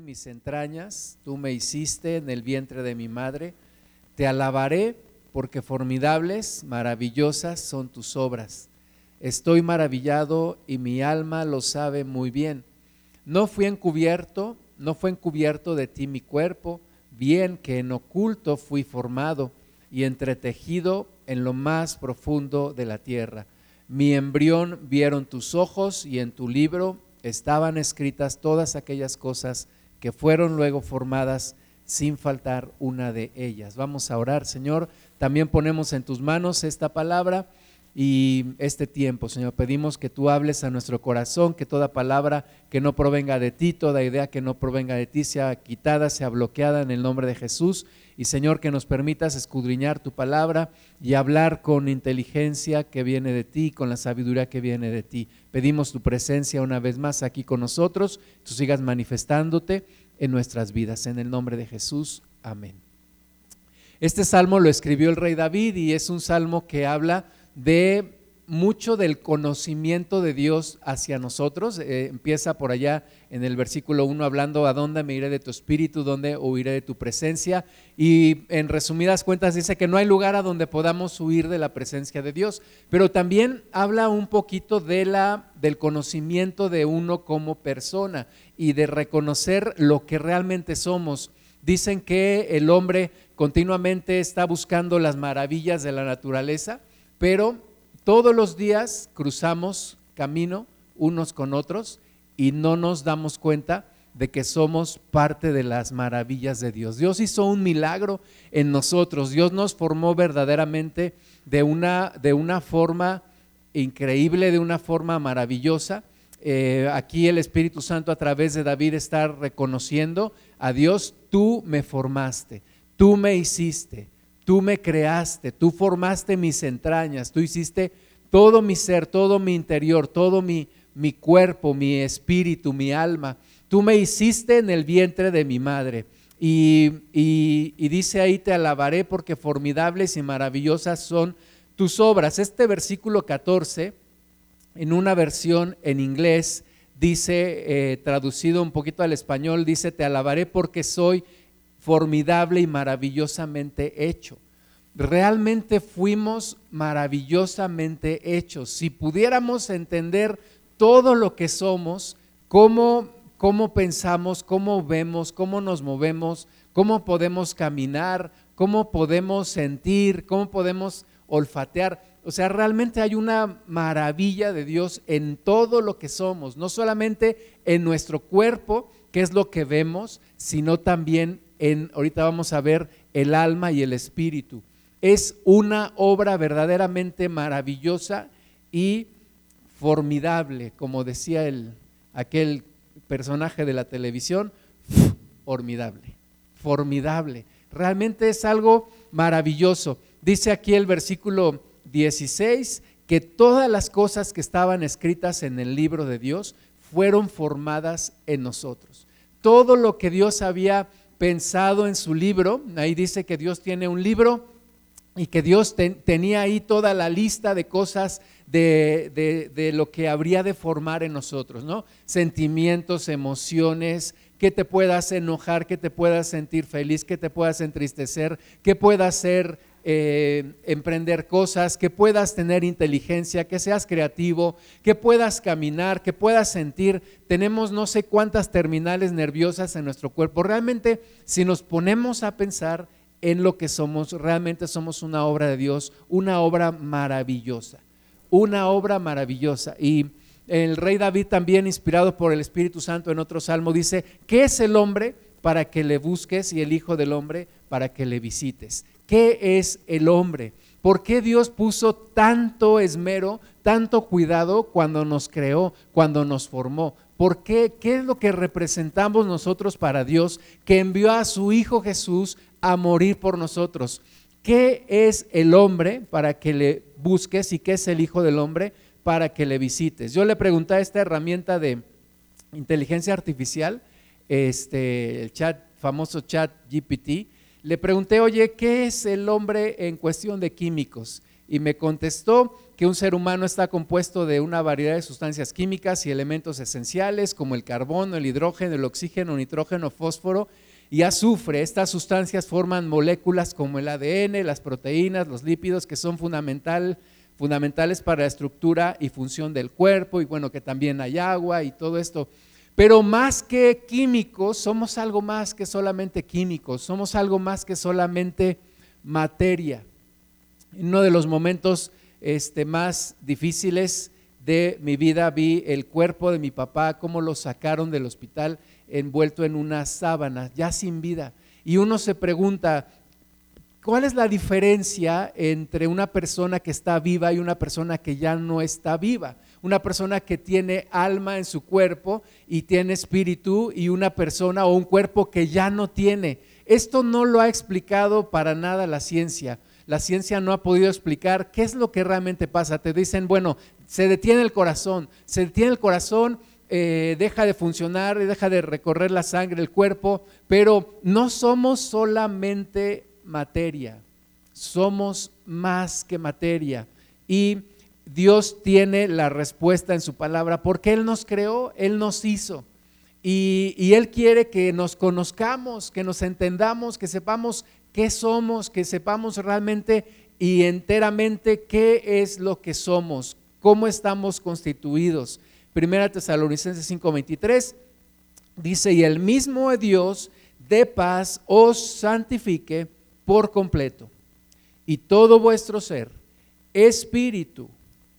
mis entrañas, tú me hiciste en el vientre de mi madre. Te alabaré porque formidables, maravillosas son tus obras. Estoy maravillado y mi alma lo sabe muy bien. No fui encubierto, no fue encubierto de ti mi cuerpo, bien que en oculto fui formado y entretejido en lo más profundo de la tierra. Mi embrión vieron tus ojos y en tu libro estaban escritas todas aquellas cosas que fueron luego formadas sin faltar una de ellas. Vamos a orar, Señor. También ponemos en tus manos esta palabra y este tiempo, Señor. Pedimos que tú hables a nuestro corazón, que toda palabra que no provenga de ti, toda idea que no provenga de ti sea quitada, sea bloqueada en el nombre de Jesús. Y Señor, que nos permitas escudriñar tu palabra y hablar con inteligencia que viene de ti, con la sabiduría que viene de ti. Pedimos tu presencia una vez más aquí con nosotros, tú sigas manifestándote en nuestras vidas. En el nombre de Jesús, amén. Este salmo lo escribió el rey David y es un salmo que habla de mucho del conocimiento de Dios hacia nosotros. Eh, empieza por allá en el versículo 1 hablando a dónde me iré de tu espíritu, dónde huiré de tu presencia. Y en resumidas cuentas dice que no hay lugar a donde podamos huir de la presencia de Dios. Pero también habla un poquito de la, del conocimiento de uno como persona y de reconocer lo que realmente somos. Dicen que el hombre continuamente está buscando las maravillas de la naturaleza pero todos los días cruzamos camino unos con otros y no nos damos cuenta de que somos parte de las maravillas de Dios. Dios hizo un milagro en nosotros, Dios nos formó verdaderamente de una, de una forma increíble, de una forma maravillosa. Eh, aquí el Espíritu Santo a través de David está reconociendo a Dios, tú me formaste, tú me hiciste, Tú me creaste, tú formaste mis entrañas, tú hiciste todo mi ser, todo mi interior, todo mi, mi cuerpo, mi espíritu, mi alma. Tú me hiciste en el vientre de mi madre. Y, y, dice ahí, te alabaré porque formidables y maravillosas son tus obras. Este versículo 14, en una versión en inglés, dice, eh, traducido un poquito al español, dice, te alabaré porque soy formidable y maravillosamente hecho. Realmente fuimos maravillosamente hechos. Si pudiéramos entender todo lo que somos, cómo, cómo pensamos, cómo vemos, cómo nos movemos, cómo podemos caminar, cómo podemos sentir, cómo podemos olfatear. O sea, realmente hay una maravilla de Dios en todo lo que somos, no solamente en nuestro cuerpo, que es lo que vemos, sino también en, ahorita vamos a ver, el alma y el espíritu. Es una obra verdaderamente maravillosa y formidable, como decía el, aquel personaje de la televisión, formidable, formidable. Realmente es algo maravilloso. Dice aquí el versículo 16 que todas las cosas que estaban escritas en el libro de Dios fueron formadas en nosotros. Todo lo que Dios había pensado en su libro. Ahí dice que Dios tiene un libro y que Dios tenía ahí toda la lista de cosas de, de, lo que habría de formar en nosotros, ¿no? Sentimientos, emociones, que te puedas enojar, que te puedas sentir feliz, que te puedas entristecer, que puedas ser, eh, emprender cosas, que puedas tener inteligencia, que seas creativo, que puedas caminar, que puedas sentir. Tenemos no sé cuántas terminales nerviosas en nuestro cuerpo. Realmente, si nos ponemos a pensar en lo que somos, realmente somos una obra de Dios, una obra maravillosa, una obra maravillosa. Y el rey David también, inspirado por el Espíritu Santo en otro salmo, dice, ¿qué es el hombre para que le busques y el Hijo del hombre para que le visites? ¿Qué es el hombre? ¿Por qué Dios puso tanto esmero, tanto cuidado cuando nos creó, cuando nos formó? ¿Por qué? ¿Qué es lo que representamos nosotros para Dios que envió a su Hijo Jesús a morir por nosotros? ¿Qué es el hombre para que le busques y qué es el Hijo del Hombre para que le visites? Yo le pregunté a esta herramienta de inteligencia artificial, este, el chat, famoso chat GPT, le pregunté, oye, ¿qué es el hombre en cuestión de químicos? Y me contestó que un ser humano está compuesto de una variedad de sustancias químicas y elementos esenciales como el carbono, el hidrógeno, el oxígeno, nitrógeno, fósforo y azufre. Estas sustancias forman moléculas como el ADN, las proteínas, los lípidos que son fundamental, fundamentales para la estructura y función del cuerpo y bueno, que también hay agua y todo esto. Pero más que químicos, somos algo más que solamente químicos, somos algo más que solamente materia. En uno de los momentos este, más difíciles de mi vida vi el cuerpo de mi papá, cómo lo sacaron del hospital envuelto en una sábana, ya sin vida. Y uno se pregunta, ¿cuál es la diferencia entre una persona que está viva y una persona que ya no está viva? Una persona que tiene alma en su cuerpo y tiene espíritu y una persona o un cuerpo que ya no tiene. Esto no lo ha explicado para nada la ciencia. La ciencia no ha podido explicar qué es lo que realmente pasa. Te dicen, bueno, se detiene el corazón, se detiene el corazón, eh, deja de funcionar, deja de recorrer la sangre, el cuerpo, pero no somos solamente materia, somos más que materia. Y Dios tiene la respuesta en su palabra, porque Él nos creó, Él nos hizo. Y, y, Él quiere que nos conozcamos, que nos entendamos, que sepamos qué somos, que sepamos realmente y enteramente qué es lo que somos, cómo estamos constituidos. Primera Tesalonicenses 5:23 dice, y el mismo Dios de paz os santifique por completo, y todo vuestro ser, espíritu,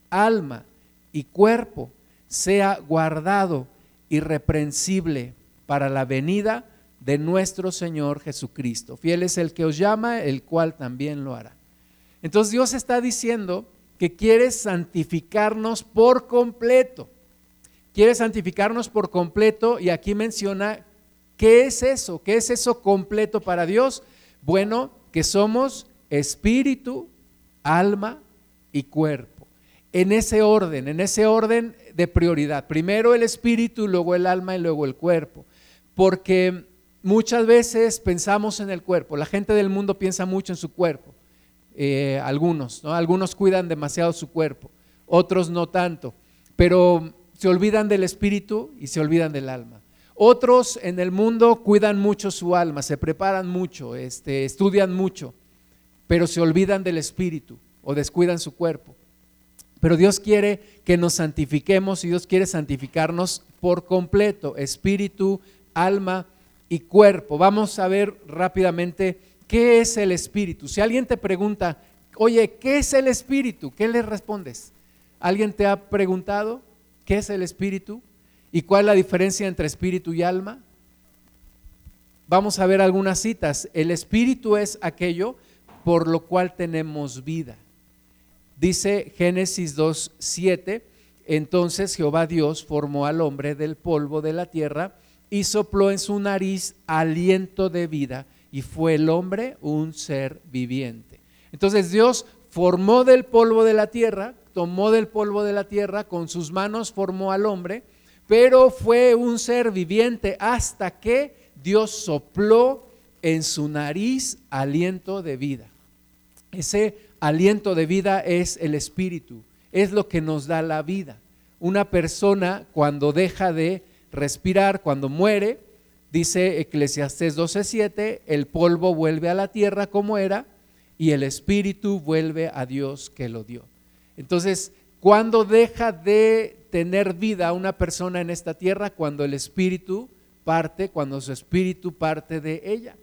alma y cuerpo, sea guardado irreprensible para la venida de nuestro Señor Jesucristo. Fiel es el que os llama, el cual también lo hará. Entonces Dios está diciendo que quiere santificarnos por completo quiere santificarnos por completo y aquí menciona qué es eso, qué es eso completo para Dios. Bueno, que somos espíritu, alma y cuerpo. En ese orden, en ese orden de prioridad. Primero el espíritu, luego el alma y luego el cuerpo. Porque muchas veces pensamos en el cuerpo. La gente del mundo piensa mucho en su cuerpo. Eh, algunos, ¿no? Algunos cuidan demasiado su cuerpo, otros no tanto. Pero se olvidan del espíritu y se olvidan del alma. Otros en el mundo cuidan mucho su alma, se preparan mucho, este, estudian mucho, pero se olvidan del espíritu o descuidan su cuerpo. Pero Dios quiere que nos santifiquemos y Dios quiere santificarnos por completo, espíritu, alma y cuerpo. Vamos a ver rápidamente qué es el espíritu. Si alguien te pregunta, oye, ¿qué es el espíritu? ¿Qué le respondes? ¿Alguien te ha preguntado? ¿Qué es el espíritu? ¿Y cuál es la diferencia entre espíritu y alma? Vamos a ver algunas citas. El espíritu es aquello por lo cual tenemos vida. Dice Génesis 2.7, entonces Jehová Dios formó al hombre del polvo de la tierra y sopló en su nariz aliento de vida y fue el hombre un ser viviente. Entonces Dios formó del polvo de la tierra, tomó del polvo de la tierra, con sus manos formó al hombre, pero fue un ser viviente hasta que Dios sopló en su nariz aliento de vida. Ese aliento de vida es el espíritu, es lo que nos da la vida. Una persona cuando deja de respirar, cuando muere, dice Eclesiastés 12:7, el polvo vuelve a la tierra como era y el espíritu vuelve a Dios que lo dio. Entonces, cuando deja de tener vida una persona en esta tierra? Cuando el espíritu parte, cuando su espíritu parte de ella.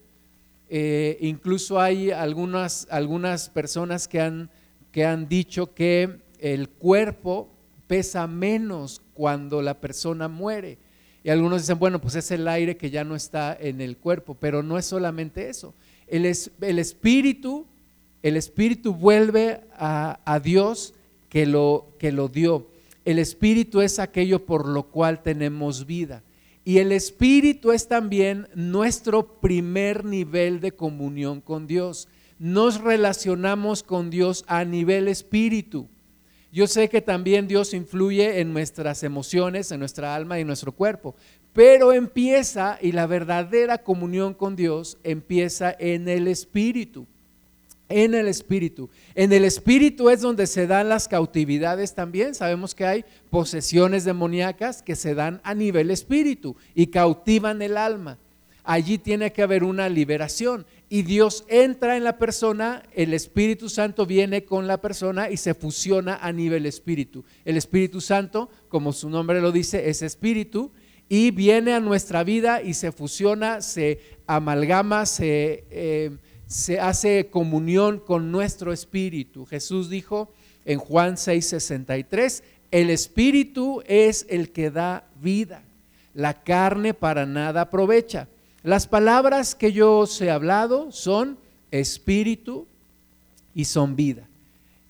Eh, incluso hay algunas, algunas personas que han, que han dicho que el cuerpo pesa menos cuando la persona muere. Y algunos dicen, bueno, pues es el aire que ya no está en el cuerpo, pero no es solamente eso. El, el espíritu, el espíritu vuelve a, a Dios que lo, que lo dio. El Espíritu es aquello por lo cual tenemos vida. Y el Espíritu es también nuestro primer nivel de comunión con Dios. Nos relacionamos con Dios a nivel espíritu. Yo sé que también Dios influye en nuestras emociones, en nuestra alma y en nuestro cuerpo, pero empieza, y la verdadera comunión con Dios empieza en el espíritu. En el espíritu. En el espíritu es donde se dan las cautividades también. Sabemos que hay posesiones demoníacas que se dan a nivel espíritu y cautivan el alma. Allí tiene que haber una liberación y Dios entra en la persona, el Espíritu Santo viene con la persona y se fusiona a nivel espíritu. El Espíritu Santo, como su nombre lo dice, es espíritu y viene a nuestra vida y se fusiona, se amalgama, se... Eh, se hace comunión con nuestro espíritu. Jesús dijo en Juan 6:63, el espíritu es el que da vida, la carne para nada aprovecha. Las palabras que yo os he hablado son espíritu y son vida.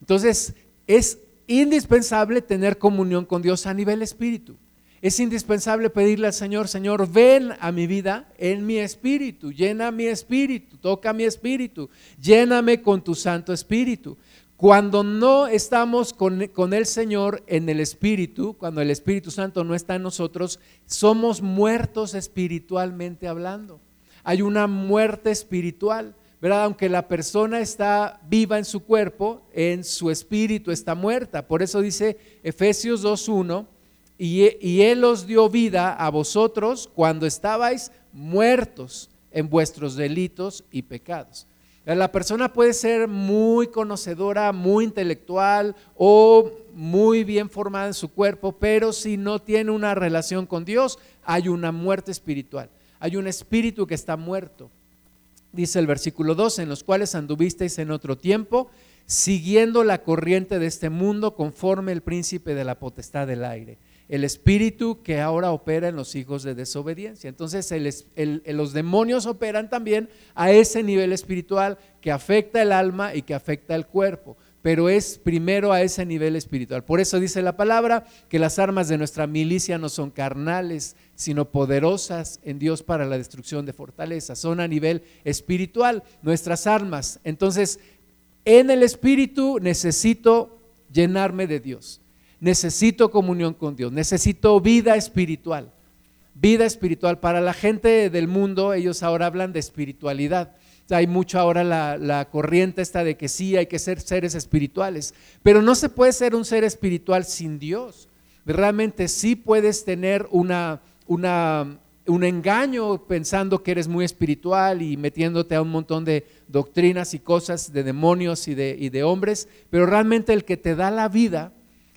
Entonces, es indispensable tener comunión con Dios a nivel espíritu es indispensable pedirle al Señor, Señor, ven a mi vida en mi espíritu, llena mi espíritu, toca mi espíritu, lléname con tu Santo Espíritu. Cuando no estamos con, con, el Señor en el Espíritu, cuando el Espíritu Santo no está en nosotros, somos muertos espiritualmente hablando. Hay una muerte espiritual, ¿verdad? Aunque la persona está viva en su cuerpo, en su espíritu está muerta. Por eso dice Efesios 2.1 y, Él os dio vida a vosotros cuando estabais muertos en vuestros delitos y pecados. La persona puede ser muy conocedora, muy intelectual o muy bien formada en su cuerpo, pero si no tiene una relación con Dios, hay una muerte espiritual. Hay un espíritu que está muerto. Dice el versículo 2, en los cuales anduvisteis en otro tiempo, siguiendo la corriente de este mundo conforme el príncipe de la potestad del aire el espíritu que ahora opera en los hijos de desobediencia. Entonces los demonios operan también a ese nivel espiritual que afecta el alma y que afecta el cuerpo, pero es primero a ese nivel espiritual. Por eso dice la palabra que las armas de nuestra milicia no son carnales, sino poderosas en Dios para la destrucción de fortalezas. Son a nivel espiritual nuestras armas. Entonces, en el espíritu necesito llenarme de Dios necesito comunión con Dios, necesito vida espiritual. Vida espiritual. Para la gente del mundo, ellos ahora hablan de espiritualidad. hay mucho ahora la, corriente esta de que sí hay que ser seres espirituales, pero no se puede ser un ser espiritual sin Dios. Realmente sí puedes tener una, una, un engaño pensando que eres muy espiritual y metiéndote a un montón de doctrinas y cosas de demonios y de, y de hombres, pero realmente el que te da la vida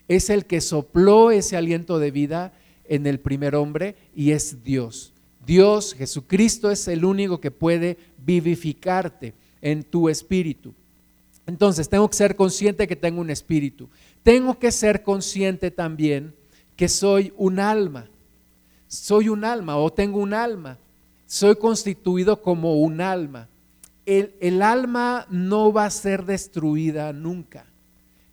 es el que sopló ese aliento de vida en el primer hombre y es Dios. Dios, Jesucristo es el único que puede vivificarte en tu espíritu. Entonces, tengo que ser consciente que tengo un espíritu. Tengo que ser consciente también que soy un alma. Soy un alma o tengo un alma. Soy constituido como un alma. El, el alma no va a ser destruida nunca.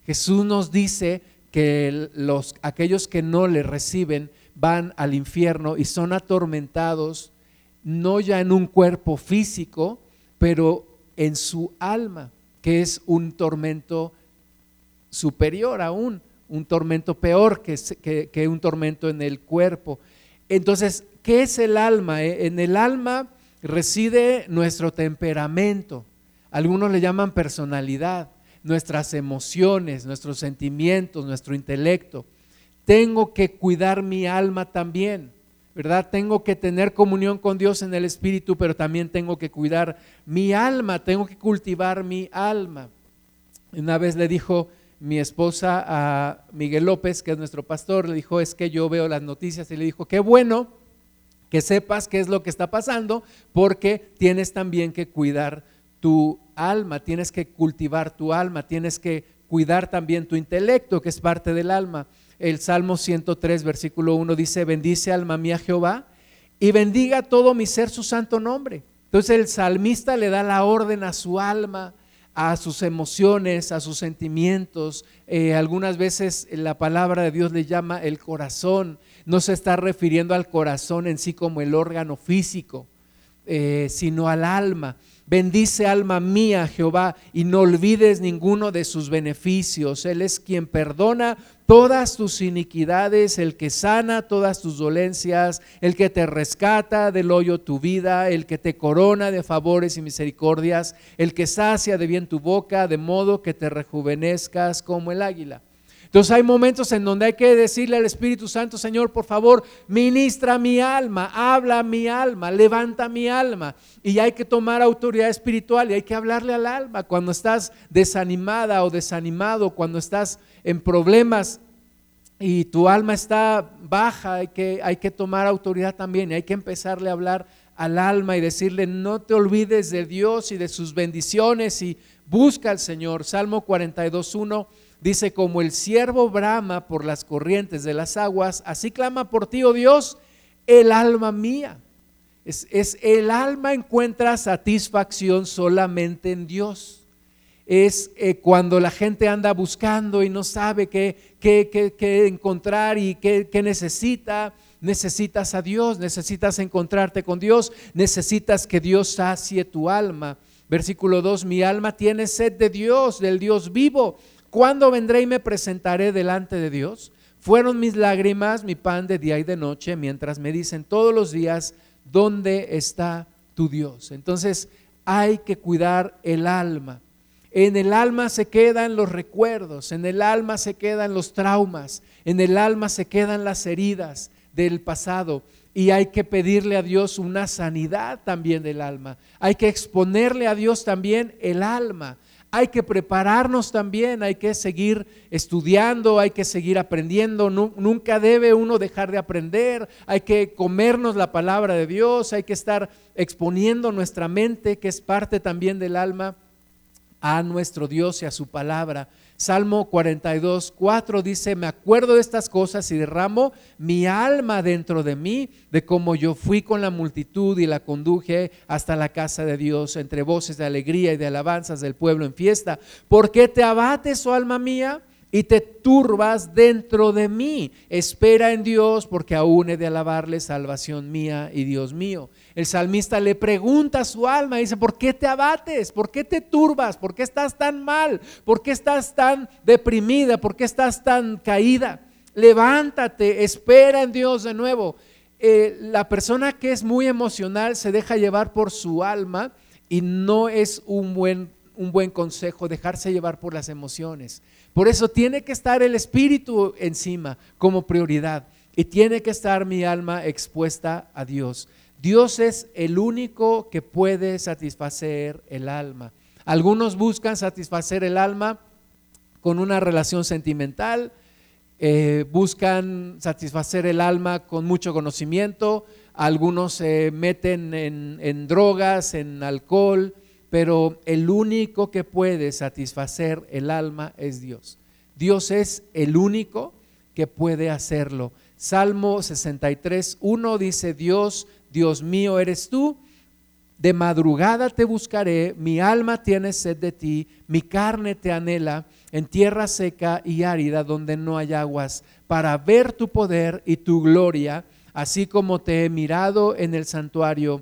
Jesús nos dice que los, aquellos que no le reciben van al infierno y son atormentados, no ya en un cuerpo físico, pero en su alma, que es un tormento superior aún, un tormento peor que, que, un tormento en el cuerpo. Entonces, ¿qué es el alma? Eh, en el alma reside nuestro temperamento, algunos le llaman personalidad nuestras emociones, nuestros sentimientos, nuestro intelecto. Tengo que cuidar mi alma también, ¿verdad? Tengo que tener comunión con Dios en el Espíritu, pero también tengo que cuidar mi alma, tengo que cultivar mi alma. Una vez le dijo mi esposa a Miguel López, que es nuestro pastor, le dijo, es que yo veo las noticias y le dijo, qué bueno que sepas qué es lo que está pasando, porque tienes también que cuidar tu alma, tienes que cultivar tu alma, tienes que cuidar también tu intelecto, que es parte del alma. El Salmo 103, versículo 1 dice, bendice alma mía Jehová y bendiga todo mi ser su santo nombre. Entonces el salmista le da la orden a su alma, a sus emociones, a sus sentimientos. Eh, algunas veces la palabra de Dios le llama el corazón. No se está refiriendo al corazón en sí como el órgano físico, eh, sino al alma. Bendice alma mía Jehová y no olvides ninguno de sus beneficios. Él es quien perdona todas tus iniquidades, el que sana todas tus dolencias, el que te rescata del hoyo tu vida, el que te corona de favores y misericordias, el que sacia de bien tu boca, de modo que te rejuvenezcas como el águila. Entonces hay momentos en donde hay que decirle al Espíritu Santo, Señor, por favor, ministra mi alma, habla mi alma, levanta mi alma. Y hay que tomar autoridad espiritual y hay que hablarle al alma cuando estás desanimada o desanimado, cuando estás en problemas y tu alma está baja, hay que, hay que tomar autoridad también hay que empezarle a hablar al alma y decirle, no te olvides de Dios y de sus bendiciones y busca al Señor. Salmo 42.1 Dice, como el siervo brama por las corrientes de las aguas, así clama por ti, oh Dios, el alma mía. Es, el alma encuentra satisfacción solamente en Dios. Es eh, cuando la gente anda buscando y no sabe qué, qué, encontrar y qué, qué necesita. Necesitas a Dios, necesitas encontrarte con Dios, necesitas que Dios sacie tu alma. Versículo 2, mi alma tiene sed de Dios, del Dios vivo. ¿Cuándo vendré y me presentaré delante de Dios? Fueron mis lágrimas mi pan de día y de noche, mientras me dicen todos los días, ¿dónde está tu Dios? Entonces hay que cuidar el alma. En el alma se quedan los recuerdos, en el alma se quedan los traumas, en el alma se quedan las heridas del pasado y hay que pedirle a Dios una sanidad también del alma. Hay que exponerle a Dios también el alma hay que prepararnos también, hay que seguir estudiando, hay que seguir aprendiendo, nunca debe uno dejar de aprender, hay que comernos la palabra de Dios, hay que estar exponiendo nuestra mente, que es parte también del alma, a nuestro Dios y a su palabra. Salmo 42, 4 dice, me acuerdo de estas cosas y derramo mi alma dentro de mí, de cómo yo fui con la multitud y la conduje hasta la casa de Dios, entre voces de alegría y de alabanzas del pueblo en fiesta. ¿Por qué te abates, oh alma mía? Y te turbas dentro de mí. Espera en Dios porque aún he de alabarle salvación mía y Dios mío. El salmista le pregunta a su alma, dice, ¿por qué te abates? ¿Por qué te turbas? ¿Por qué estás tan mal? ¿Por qué estás tan deprimida? ¿Por qué estás tan caída? Levántate, espera en Dios de nuevo. Eh, la persona que es muy emocional se deja llevar por su alma y no es un buen, un buen consejo dejarse llevar por las emociones. Por eso tiene que estar el espíritu encima como prioridad y tiene que estar mi alma expuesta a Dios. Dios es el único que puede satisfacer el alma. Algunos buscan satisfacer el alma con una relación sentimental, eh, buscan satisfacer el alma con mucho conocimiento, algunos se meten en, en drogas, en alcohol, pero el único que puede satisfacer el alma es Dios. Dios es el único que puede hacerlo. Salmo 63, 1 dice, Dios Dios mío eres tú. De madrugada te buscaré, mi alma tiene sed de ti, mi carne te anhela en tierra seca y árida donde no hay aguas, para ver tu poder y tu gloria, así como te he mirado en el santuario.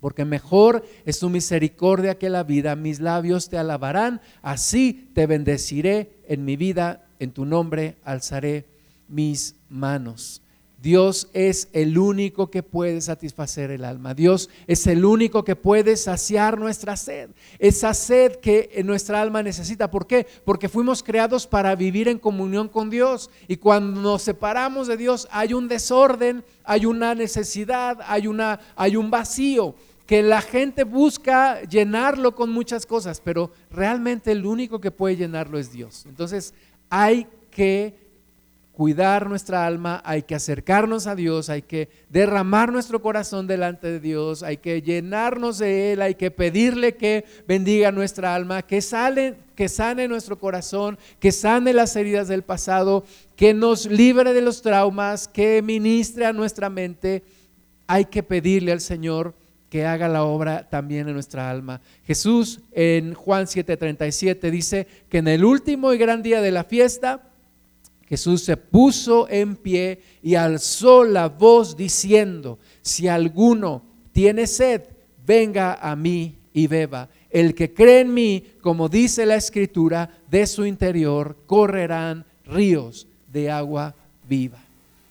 Porque mejor es tu misericordia que la vida, mis labios te alabarán, así te bendeciré en mi vida, en tu nombre alzaré mis manos. Dios es el único que puede satisfacer el alma. Dios es el único que puede saciar nuestra sed. Esa sed que nuestra alma necesita. ¿Por qué? Porque fuimos creados para vivir en comunión con Dios. Y cuando nos separamos de Dios hay un desorden, hay una necesidad, hay, una, hay un vacío que la gente busca llenarlo con muchas cosas, pero realmente el único que puede llenarlo es Dios. Entonces hay que cuidar nuestra alma, hay que acercarnos a Dios, hay que derramar nuestro corazón delante de Dios, hay que llenarnos de Él, hay que pedirle que bendiga nuestra alma, que, sale, que sane nuestro corazón, que sane las heridas del pasado, que nos libre de los traumas, que ministre a nuestra mente. Hay que pedirle al Señor que haga la obra también en nuestra alma. Jesús en Juan 7:37 dice que en el último y gran día de la fiesta, Jesús se puso en pie y alzó la voz diciendo, si alguno tiene sed, venga a mí y beba. El que cree en mí, como dice la escritura, de su interior correrán ríos de agua viva.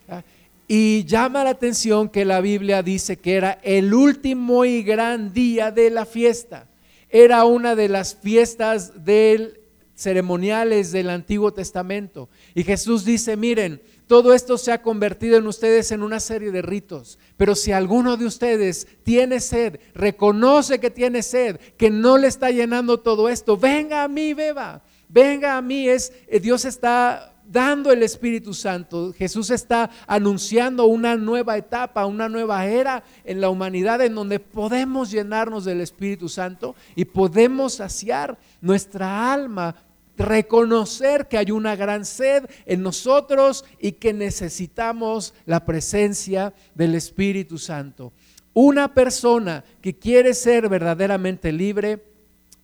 ¿Ah? Y llama la atención que la Biblia dice que era el último y gran día de la fiesta. Era una de las fiestas del ceremoniales del Antiguo Testamento. Y Jesús dice, miren, todo esto se ha convertido en ustedes en una serie de ritos. Pero si alguno de ustedes tiene sed, reconoce que tiene sed, que no le está llenando todo esto, venga a mí, beba. Venga a mí, es eh, Dios está dando el Espíritu Santo. Jesús está anunciando una nueva etapa, una nueva era en la humanidad en donde podemos llenarnos del Espíritu Santo y podemos saciar nuestra alma reconocer que hay una gran sed en nosotros y que necesitamos la presencia del Espíritu Santo. Una persona que quiere ser verdaderamente libre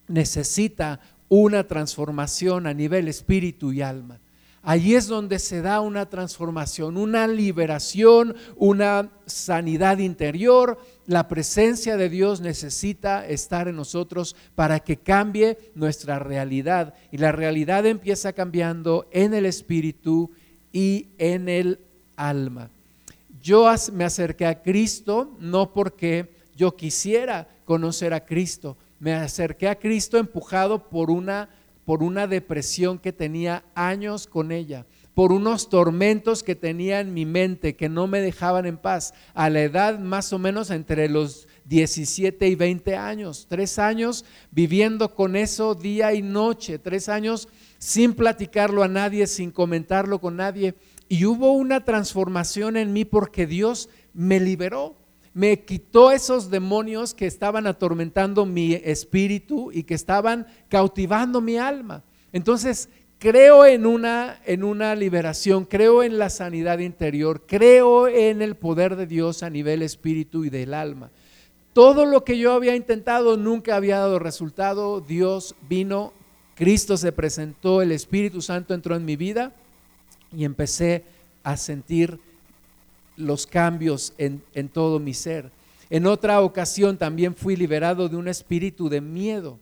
necesita una transformación a nivel espíritu y alma. Allí es donde se da una transformación, una liberación, una sanidad interior. La presencia de Dios necesita estar en nosotros para que cambie nuestra realidad. Y la realidad empieza cambiando en el espíritu y en el alma. Yo me acerqué a Cristo no porque yo quisiera conocer a Cristo, me acerqué a Cristo empujado por una por una depresión que tenía años con ella, por unos tormentos que tenía en mi mente que no me dejaban en paz, a la edad más o menos entre los 17 y 20 años, tres años viviendo con eso día y noche, tres años sin platicarlo a nadie, sin comentarlo con nadie. Y hubo una transformación en mí porque Dios me liberó me quitó esos demonios que estaban atormentando mi espíritu y que estaban cautivando mi alma. Entonces, creo en una, en una liberación, creo en la sanidad interior, creo en el poder de Dios a nivel espíritu y del alma. Todo lo que yo había intentado nunca había dado resultado. Dios vino, Cristo se presentó, el Espíritu Santo entró en mi vida y empecé a sentir los cambios en, todo mi ser. En otra ocasión también fui liberado de un espíritu de miedo.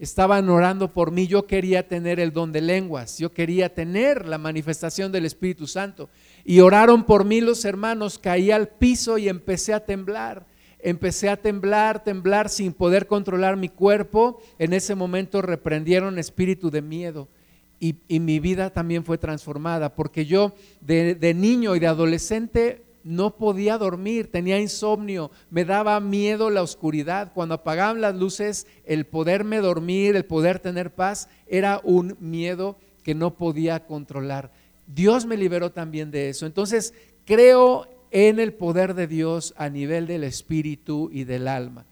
Estaban orando por mí, yo quería tener el don de lenguas, yo quería tener la manifestación del Espíritu Santo. Y oraron por mí los hermanos, caí al piso y empecé a temblar. Empecé a temblar, temblar sin poder controlar mi cuerpo. En ese momento reprendieron espíritu de miedo. Y, mi vida también fue transformada, porque yo de, niño y de adolescente no podía dormir, tenía insomnio, me daba miedo la oscuridad. Cuando apagaban las luces, el poderme dormir, el poder tener paz, era un miedo que no podía controlar. Dios me liberó también de eso. Entonces, creo en el poder de Dios a nivel del espíritu y del alma.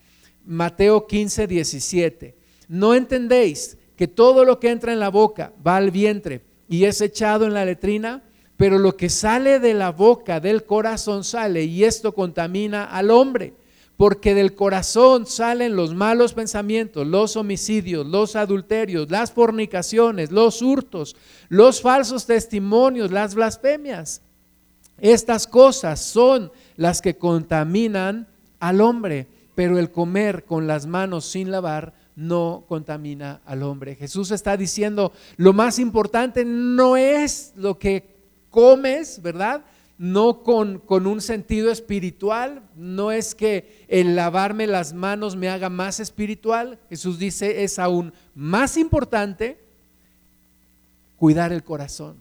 Mateo 15, 17. No entendéis que todo lo que entra en la boca va al vientre y es echado en la letrina, pero lo que sale de la boca, del corazón sale y esto contamina al hombre, porque del corazón salen los malos pensamientos, los homicidios, los adulterios, las fornicaciones, los hurtos, los falsos testimonios, las blasfemias. Estas cosas son las que contaminan al hombre, pero el comer con las manos sin lavar no contamina al hombre. Jesús está diciendo, lo más importante no es lo que comes, ¿verdad? No con, con, un sentido espiritual, no es que el lavarme las manos me haga más espiritual. Jesús dice, es aún más importante cuidar el corazón,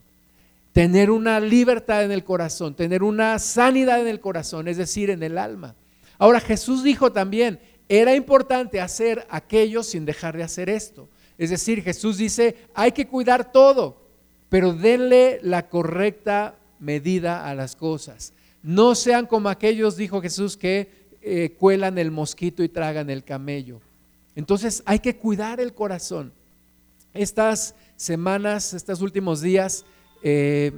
tener una libertad en el corazón, tener una sanidad en el corazón, es decir, en el alma. Ahora Jesús dijo también, era importante hacer aquello sin dejar de hacer esto. Es decir, Jesús dice, hay que cuidar todo, pero denle la correcta medida a las cosas. No sean como aquellos, dijo Jesús, que eh, cuelan el mosquito y tragan el camello. Entonces hay que cuidar el corazón. Estas semanas, estos últimos días, eh,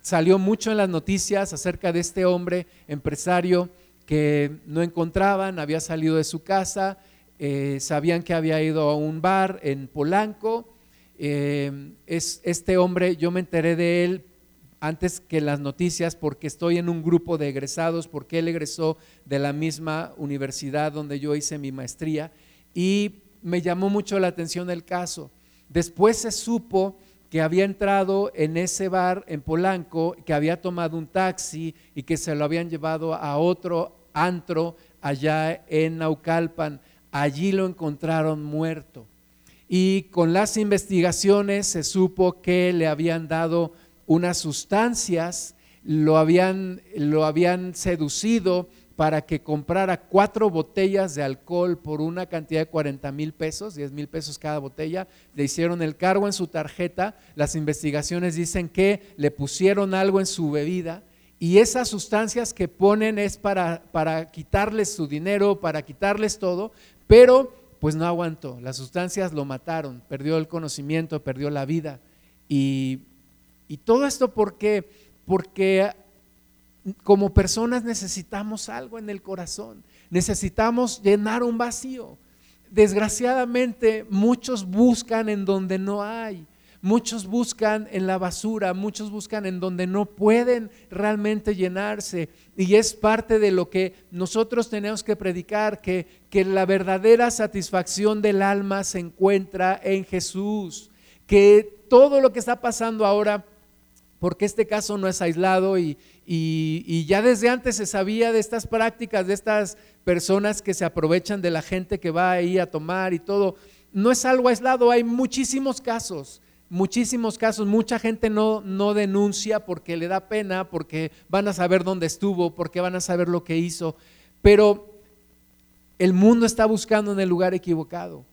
salió mucho en las noticias acerca de este hombre empresario que no encontraban, había salido de su casa, eh, sabían que había ido a un bar en Polanco. Eh, es, este hombre, yo me enteré de él antes que las noticias porque estoy en un grupo de egresados, porque él egresó de la misma universidad donde yo hice mi maestría y me llamó mucho la atención el caso. Después se supo que había entrado en ese bar en Polanco, que había tomado un taxi y que se lo habían llevado a otro antro allá en Naucalpan. Allí lo encontraron muerto. Y con las investigaciones se supo que le habían dado unas sustancias, lo habían, lo habían seducido para que comprara cuatro botellas de alcohol por una cantidad de 40 mil pesos, 10 mil pesos cada botella. Le hicieron el cargo en su tarjeta. Las investigaciones dicen que le pusieron algo en su bebida y esas sustancias que ponen es para, para quitarles su dinero, para quitarles todo, pero pues no aguantó. Las sustancias lo mataron, perdió el conocimiento, perdió la vida. Y, y todo esto porque, porque como personas necesitamos algo en el corazón, necesitamos llenar un vacío. Desgraciadamente muchos buscan en donde no hay, muchos buscan en la basura, muchos buscan en donde no pueden realmente llenarse. Y es parte de lo que nosotros tenemos que predicar, que, que la verdadera satisfacción del alma se encuentra en Jesús, que todo lo que está pasando ahora porque este caso no es aislado y, ya desde antes se sabía de estas prácticas, de estas personas que se aprovechan de la gente que va ahí a tomar y todo. No es algo aislado, hay muchísimos casos, muchísimos casos. Mucha gente no, no denuncia porque le da pena, porque van a saber dónde estuvo, porque van a saber lo que hizo. Pero el mundo está buscando en el lugar equivocado.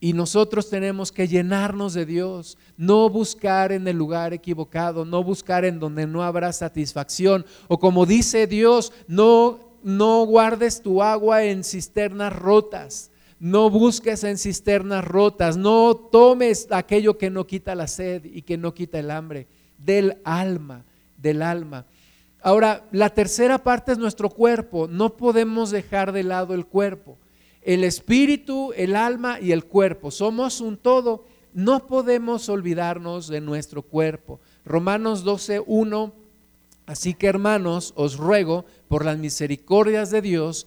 Y nosotros tenemos que llenarnos de Dios, no buscar en el lugar equivocado, no buscar en donde no habrá satisfacción. O como dice Dios, no, no guardes tu agua en cisternas rotas, no busques en cisternas rotas, no tomes aquello que no quita la sed y que no quita el hambre, del alma, del alma. Ahora, la tercera parte es nuestro cuerpo, no podemos dejar de lado el cuerpo el espíritu, el alma y el cuerpo. Somos un todo. No podemos olvidarnos de nuestro cuerpo. Romanos 12, 1. Así que hermanos, os ruego por las misericordias de Dios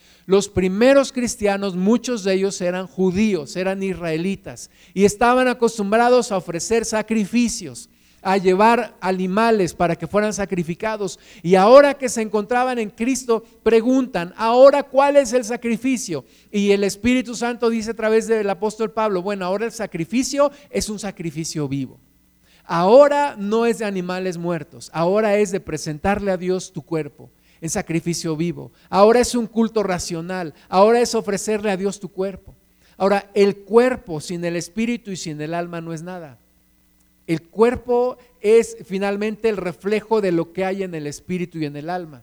Los primeros cristianos, muchos de ellos eran judíos, eran israelitas y estaban acostumbrados a ofrecer sacrificios a llevar animales para que fueran sacrificados. Y ahora que se encontraban en Cristo, preguntan, ahora cuál es el sacrificio. Y el Espíritu Santo dice a través del apóstol Pablo, bueno, ahora el sacrificio es un sacrificio vivo. Ahora no es de animales muertos, ahora es de presentarle a Dios tu cuerpo en sacrificio vivo. Ahora es un culto racional, ahora es ofrecerle a Dios tu cuerpo. Ahora, el cuerpo sin el espíritu y sin el alma no es nada. El cuerpo es finalmente el reflejo de lo que hay en el espíritu y en el alma.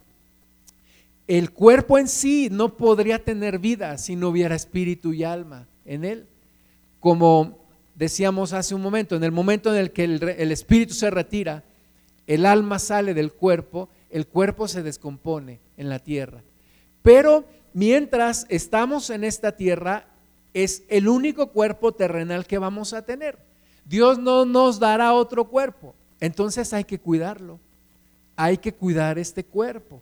El cuerpo en sí no podría tener vida si no hubiera espíritu y alma en él. Como decíamos hace un momento, en el momento en el que el, el espíritu se retira, el alma sale del cuerpo, el cuerpo se descompone en la tierra. Pero mientras estamos en esta tierra, es el único cuerpo terrenal que vamos a tener. Dios no nos dará otro cuerpo. Entonces hay que cuidarlo. Hay que cuidar este cuerpo.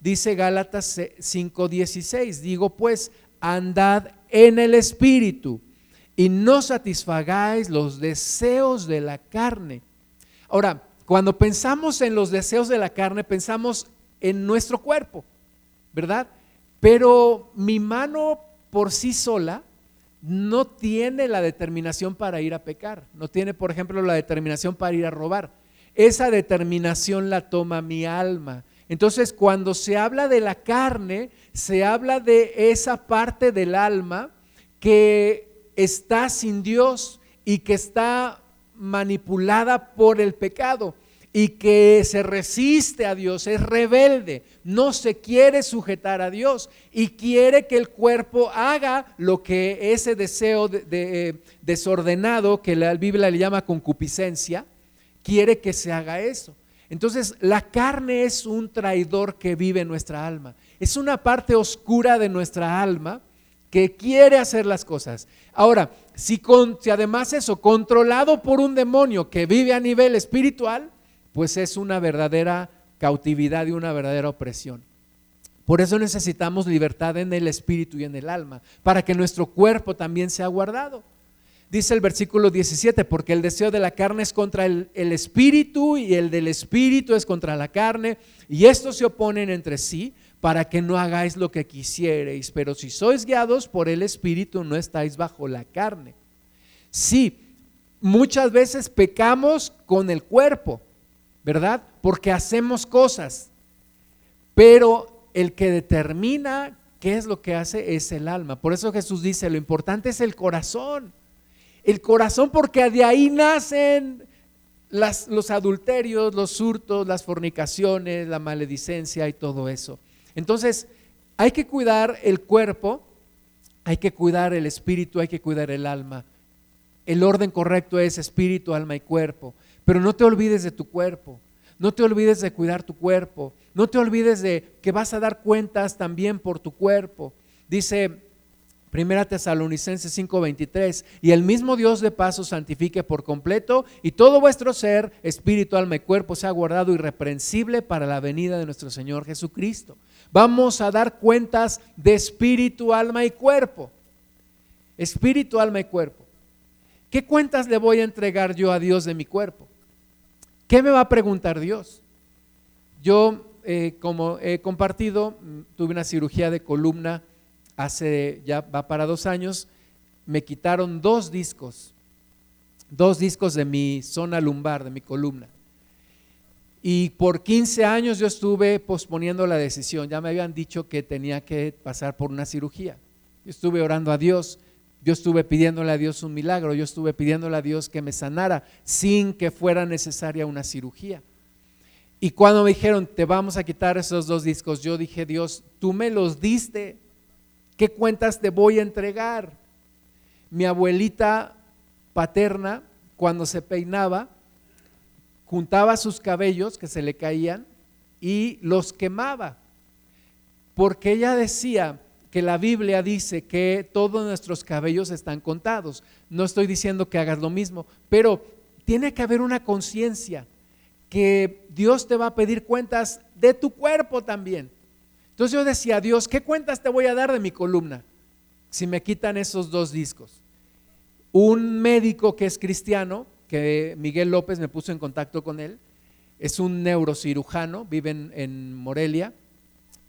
Dice Gálatas 5:16, digo pues, andad en el espíritu y no satisfagáis los deseos de la carne. Ahora, cuando pensamos en los deseos de la carne, pensamos en nuestro cuerpo, ¿verdad? Pero mi mano por sí sola no tiene la determinación para ir a pecar, no tiene, por ejemplo, la determinación para ir a robar. Esa determinación la toma mi alma. Entonces, cuando se habla de la carne, se habla de esa parte del alma que está sin Dios y que está manipulada por el pecado y que se resiste a Dios, es rebelde, no se quiere sujetar a Dios y quiere que el cuerpo haga lo que ese deseo de, desordenado que la Biblia le llama concupiscencia, quiere que se haga eso. Entonces, la carne es un traidor que vive en nuestra alma. Es una parte oscura de nuestra alma que quiere hacer las cosas. Ahora, si, además eso, controlado por un demonio que vive a nivel espiritual, pues es una verdadera cautividad y una verdadera opresión. Por eso necesitamos libertad en el espíritu y en el alma, para que nuestro cuerpo también sea guardado. Dice el versículo 17, porque el deseo de la carne es contra el, espíritu y el del espíritu es contra la carne, y estos se oponen entre sí para que no hagáis lo que quisiereis, pero si sois guiados por el espíritu no estáis bajo la carne. Sí, muchas veces pecamos con el cuerpo, ¿verdad? Porque hacemos cosas, pero el que determina qué es lo que hace es el alma. Por eso Jesús dice, lo importante es el corazón el corazón porque de ahí nacen los adulterios, los hurtos, las fornicaciones, la maledicencia y todo eso. Entonces, hay que cuidar el cuerpo, hay que cuidar el espíritu, hay que cuidar el alma. El orden correcto es espíritu, alma y cuerpo. Pero no te olvides de tu cuerpo, no te olvides de cuidar tu cuerpo, no te olvides de que vas a dar cuentas también por tu cuerpo. Dice Primera Tesalonicenses 5:23, y el mismo Dios de paso santifique por completo y todo vuestro ser, espíritu, alma y cuerpo sea guardado irreprensible para la venida de nuestro Señor Jesucristo. Vamos a dar cuentas de espíritu, alma y cuerpo. Espíritu, alma y cuerpo. ¿Qué cuentas le voy a entregar yo a Dios de mi cuerpo? ¿Qué me va a preguntar Dios? Yo, eh, como he compartido, mm, tuve una cirugía de columna hace ya va para dos años, me quitaron dos discos, dos discos de mi zona lumbar, de mi columna. Y por 15 años yo estuve posponiendo la decisión. Ya me habían dicho que tenía que pasar por una cirugía. Yo estuve orando a Dios, yo estuve pidiéndole a Dios un milagro, yo estuve pidiéndole a Dios que me sanara sin que fuera necesaria una cirugía. Y cuando me dijeron, te vamos a quitar esos dos discos, yo dije, Dios, tú me los diste, ¿Qué cuentas te voy a entregar? Mi abuelita paterna, cuando se peinaba, juntaba sus cabellos que se le caían y los quemaba, porque ella decía que la Biblia dice que todos nuestros cabellos están contados. No estoy diciendo que hagas lo mismo, pero tiene que haber una conciencia que Dios te va a pedir cuentas de tu cuerpo también. Entonces yo decía, Dios, ¿qué cuentas te voy a dar de mi columna si me quitan esos dos discos? Un médico que es cristiano, que Miguel López me puso en contacto con él, es un neurocirujano, vive en, Morelia,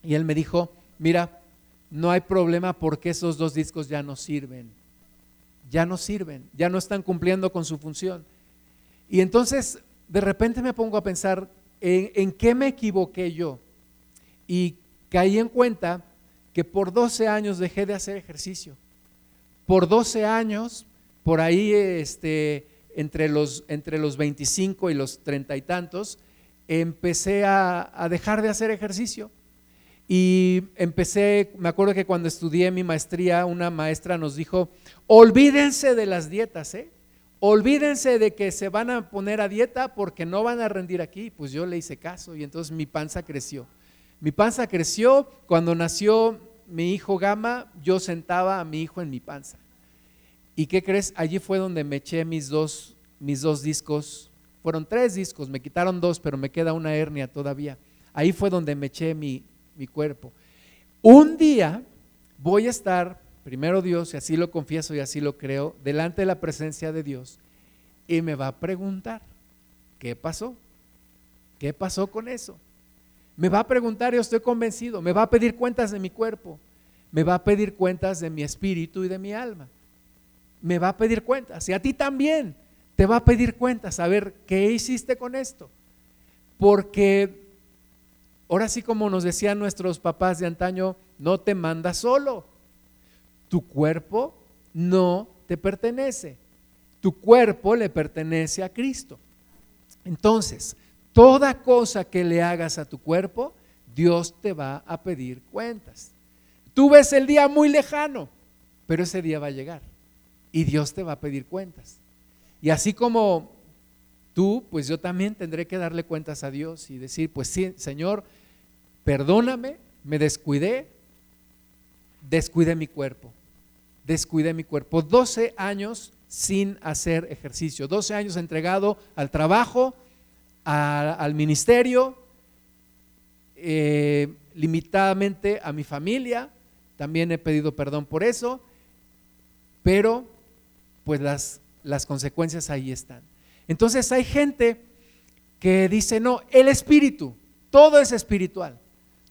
y él me dijo, mira, no hay problema porque esos dos discos ya no sirven, ya no sirven, ya no están cumpliendo con su función. Y entonces de repente me pongo a pensar en, en qué me equivoqué yo y caí en cuenta que por 12 años dejé de hacer ejercicio. Por 12 años, por ahí este, entre, los, entre los 25 y los 30 y tantos, empecé a, a dejar de hacer ejercicio. Y empecé, me acuerdo que cuando estudié mi maestría, una maestra nos dijo, olvídense de las dietas, ¿eh? olvídense de que se van a poner a dieta porque no van a rendir aquí. Pues yo le hice caso y entonces mi panza creció. Mi panza creció, cuando nació mi hijo Gama, yo sentaba a mi hijo en mi panza. ¿Y qué crees? Allí fue donde me eché mis dos, mis dos discos. Fueron tres discos, me quitaron dos, pero me queda una hernia todavía. Ahí fue donde me eché mi, mi cuerpo. Un día voy a estar, primero Dios, y así lo confieso y así lo creo, delante de la presencia de Dios, y me va a preguntar, ¿qué pasó? ¿Qué pasó con eso? Me va a preguntar, yo estoy convencido, me va a pedir cuentas de mi cuerpo, me va a pedir cuentas de mi espíritu y de mi alma. Me va a pedir cuentas y a ti también te va a pedir cuentas, a ver qué hiciste con esto. Porque ahora sí como nos decían nuestros papás de antaño, no te manda solo. Tu cuerpo no te pertenece. Tu cuerpo le pertenece a Cristo. Entonces, toda cosa que le hagas a tu cuerpo, Dios te va a pedir cuentas. Tú ves el día muy lejano, pero ese día va a llegar y Dios te va a pedir cuentas. Y así como tú, pues yo también tendré que darle cuentas a Dios y decir, pues sí, Señor, perdóname, me descuidé, descuidé mi cuerpo, descuidé mi cuerpo. 12 años sin hacer ejercicio, 12 años entregado al trabajo, al ministerio, eh, limitadamente a mi familia, también he pedido perdón por eso, pero pues las, las consecuencias ahí están. Entonces hay gente que dice, no, el espíritu, todo es espiritual,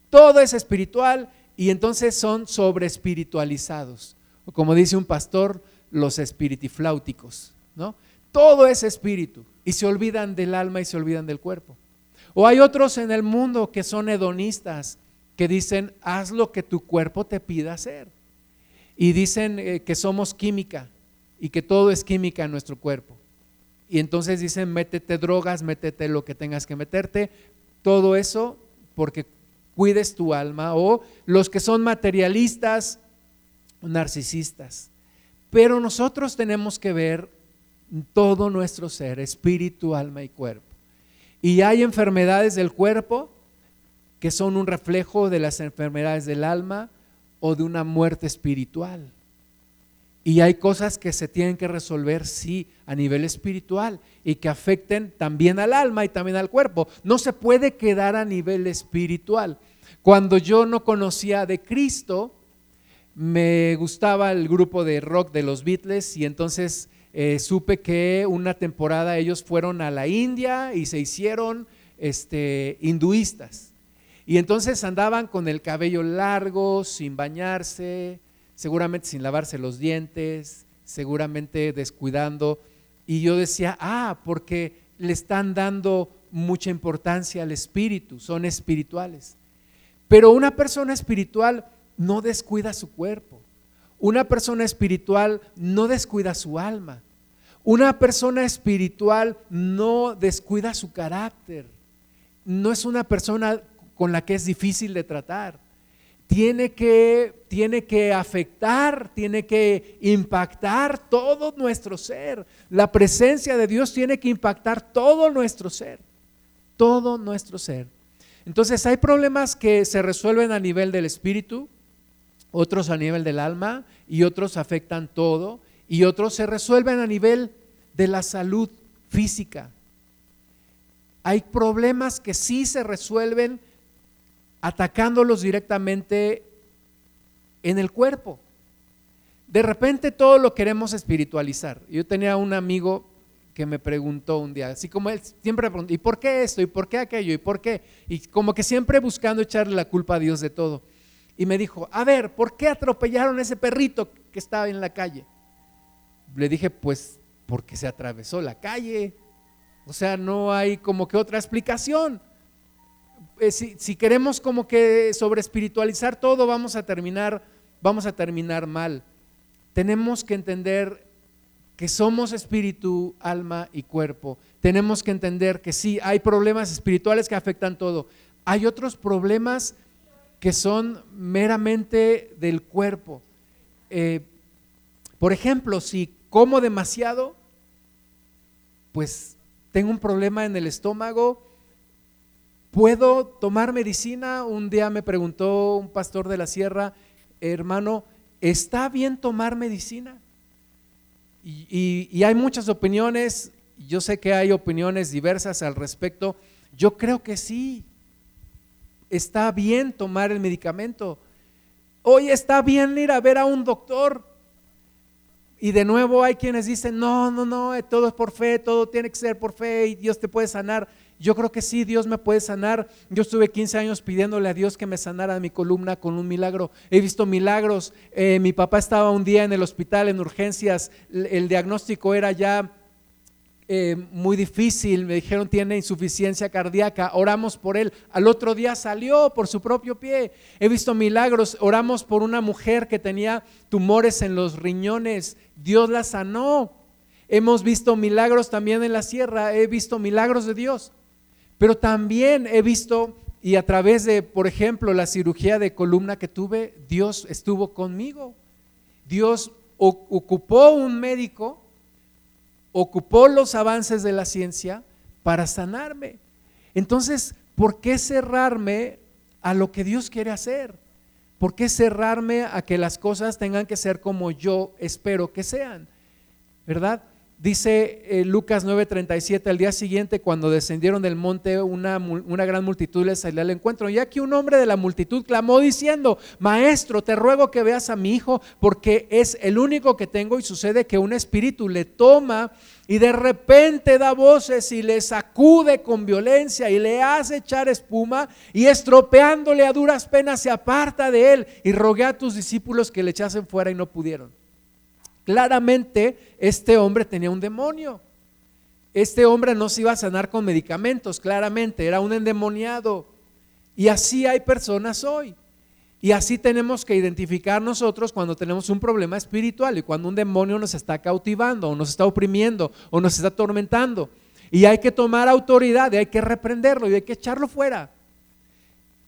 todo es espiritual y entonces son sobre espiritualizados. O como dice un pastor, los espiritifláuticos, ¿no? Todo es espíritu y se olvidan del alma y se olvidan del cuerpo. O hay otros en el mundo que son hedonistas, que dicen, haz lo que tu cuerpo te pida hacer. Y dicen eh, que somos química y que todo es química en nuestro cuerpo. Y entonces dicen, métete drogas, métete lo que tengas que meterte, todo eso porque cuides tu alma. O los que son materialistas, narcisistas. Pero nosotros tenemos que ver todo nuestro ser, espíritu, alma y cuerpo. Y hay enfermedades del cuerpo que son un reflejo de las enfermedades del alma o de una muerte espiritual. Y hay cosas que se tienen que resolver, sí, a nivel espiritual y que afecten también al alma y también al cuerpo. No se puede quedar a nivel espiritual. Cuando yo no conocía de Cristo, me gustaba el grupo de rock de los Beatles y entonces eh, supe que una temporada ellos fueron a la India y se hicieron este, hinduistas. Y entonces andaban con el cabello largo, sin bañarse, seguramente sin lavarse los dientes, seguramente descuidando. Y yo decía, ah, porque le están dando mucha importancia al espíritu, son espirituales. Pero una persona espiritual no descuida su cuerpo. Una persona espiritual no descuida su alma. Una persona espiritual no descuida su carácter. No es una persona con la que es difícil de tratar. Tiene que, tiene que afectar, tiene que impactar todo nuestro ser. La presencia de Dios tiene que impactar todo nuestro ser. Todo nuestro ser. Entonces hay problemas que se resuelven a nivel del espíritu, otros a nivel del alma y otros afectan todo y otros se resuelven a nivel de la salud física. Hay problemas que sí se resuelven atacándolos directamente en el cuerpo. De repente todo lo queremos espiritualizar. Yo tenía un amigo que me preguntó un día, así como él siempre preguntó, ¿y por qué esto? ¿Y por qué aquello? ¿Y por qué? Y como que siempre buscando echarle la culpa a Dios de todo y me dijo, a ver, ¿por qué atropellaron a ese perrito que estaba en la calle? Le dije, pues porque se atravesó la calle. O sea, no hay como que otra explicación. Eh, si, queremos como que sobre espiritualizar todo, vamos a terminar, vamos a terminar mal. Tenemos que entender que somos espíritu, alma y cuerpo. Tenemos que entender que sí, hay problemas espirituales que afectan todo. Hay otros problemas que son meramente del cuerpo. Eh, por ejemplo, si como demasiado, pues tengo un problema en el estómago, ¿puedo tomar medicina? Un día me preguntó un pastor de la sierra, hermano, ¿está bien tomar medicina? Y, hay muchas opiniones, yo sé que hay opiniones diversas al respecto, yo creo que sí, está bien tomar el medicamento. Hoy está bien ir a ver a un doctor. Y de nuevo hay quienes dicen, no, no, no, eh, todo es por fe, todo tiene que ser por fe y Dios te puede sanar. Yo creo que sí, Dios me puede sanar. Yo estuve 15 años pidiéndole a Dios que me sanara mi columna con un milagro. He visto milagros. Eh, mi papá estaba un día en el hospital en urgencias. El diagnóstico era ya eh, muy difícil, me dijeron tiene insuficiencia cardíaca, oramos por él, al otro día salió por su propio pie. He visto milagros, oramos por una mujer que tenía tumores en los riñones, Dios la sanó. Hemos visto milagros también en la sierra, he visto milagros de Dios, pero también he visto y a través de, por ejemplo, la cirugía de columna que tuve, Dios estuvo conmigo. Dios ocupó un médico ocupó los avances de la ciencia para sanarme. Entonces, ¿por qué cerrarme a lo que Dios quiere hacer? ¿Por qué cerrarme a que las cosas tengan que ser como yo espero que sean? ¿Verdad? Dice eh, Lucas 9:37, al día siguiente cuando descendieron del monte una, una, gran multitud les salió al encuentro. Y aquí un hombre de la multitud clamó diciendo, Maestro, te ruego que veas a mi hijo porque es el único que tengo y sucede que un espíritu le toma y de repente da voces y le sacude con violencia y le hace echar espuma y estropeándole a duras penas se aparta de él y rogué a tus discípulos que le echasen fuera y no pudieron. Claramente este hombre tenía un demonio. Este hombre no se iba a sanar con medicamentos, claramente, era un endemoniado. Y así hay personas hoy. Y así tenemos que identificar nosotros cuando tenemos un problema espiritual y cuando un demonio nos está cautivando o nos está oprimiendo o nos está atormentando. Y hay que tomar autoridad y hay que reprenderlo y hay que echarlo fuera.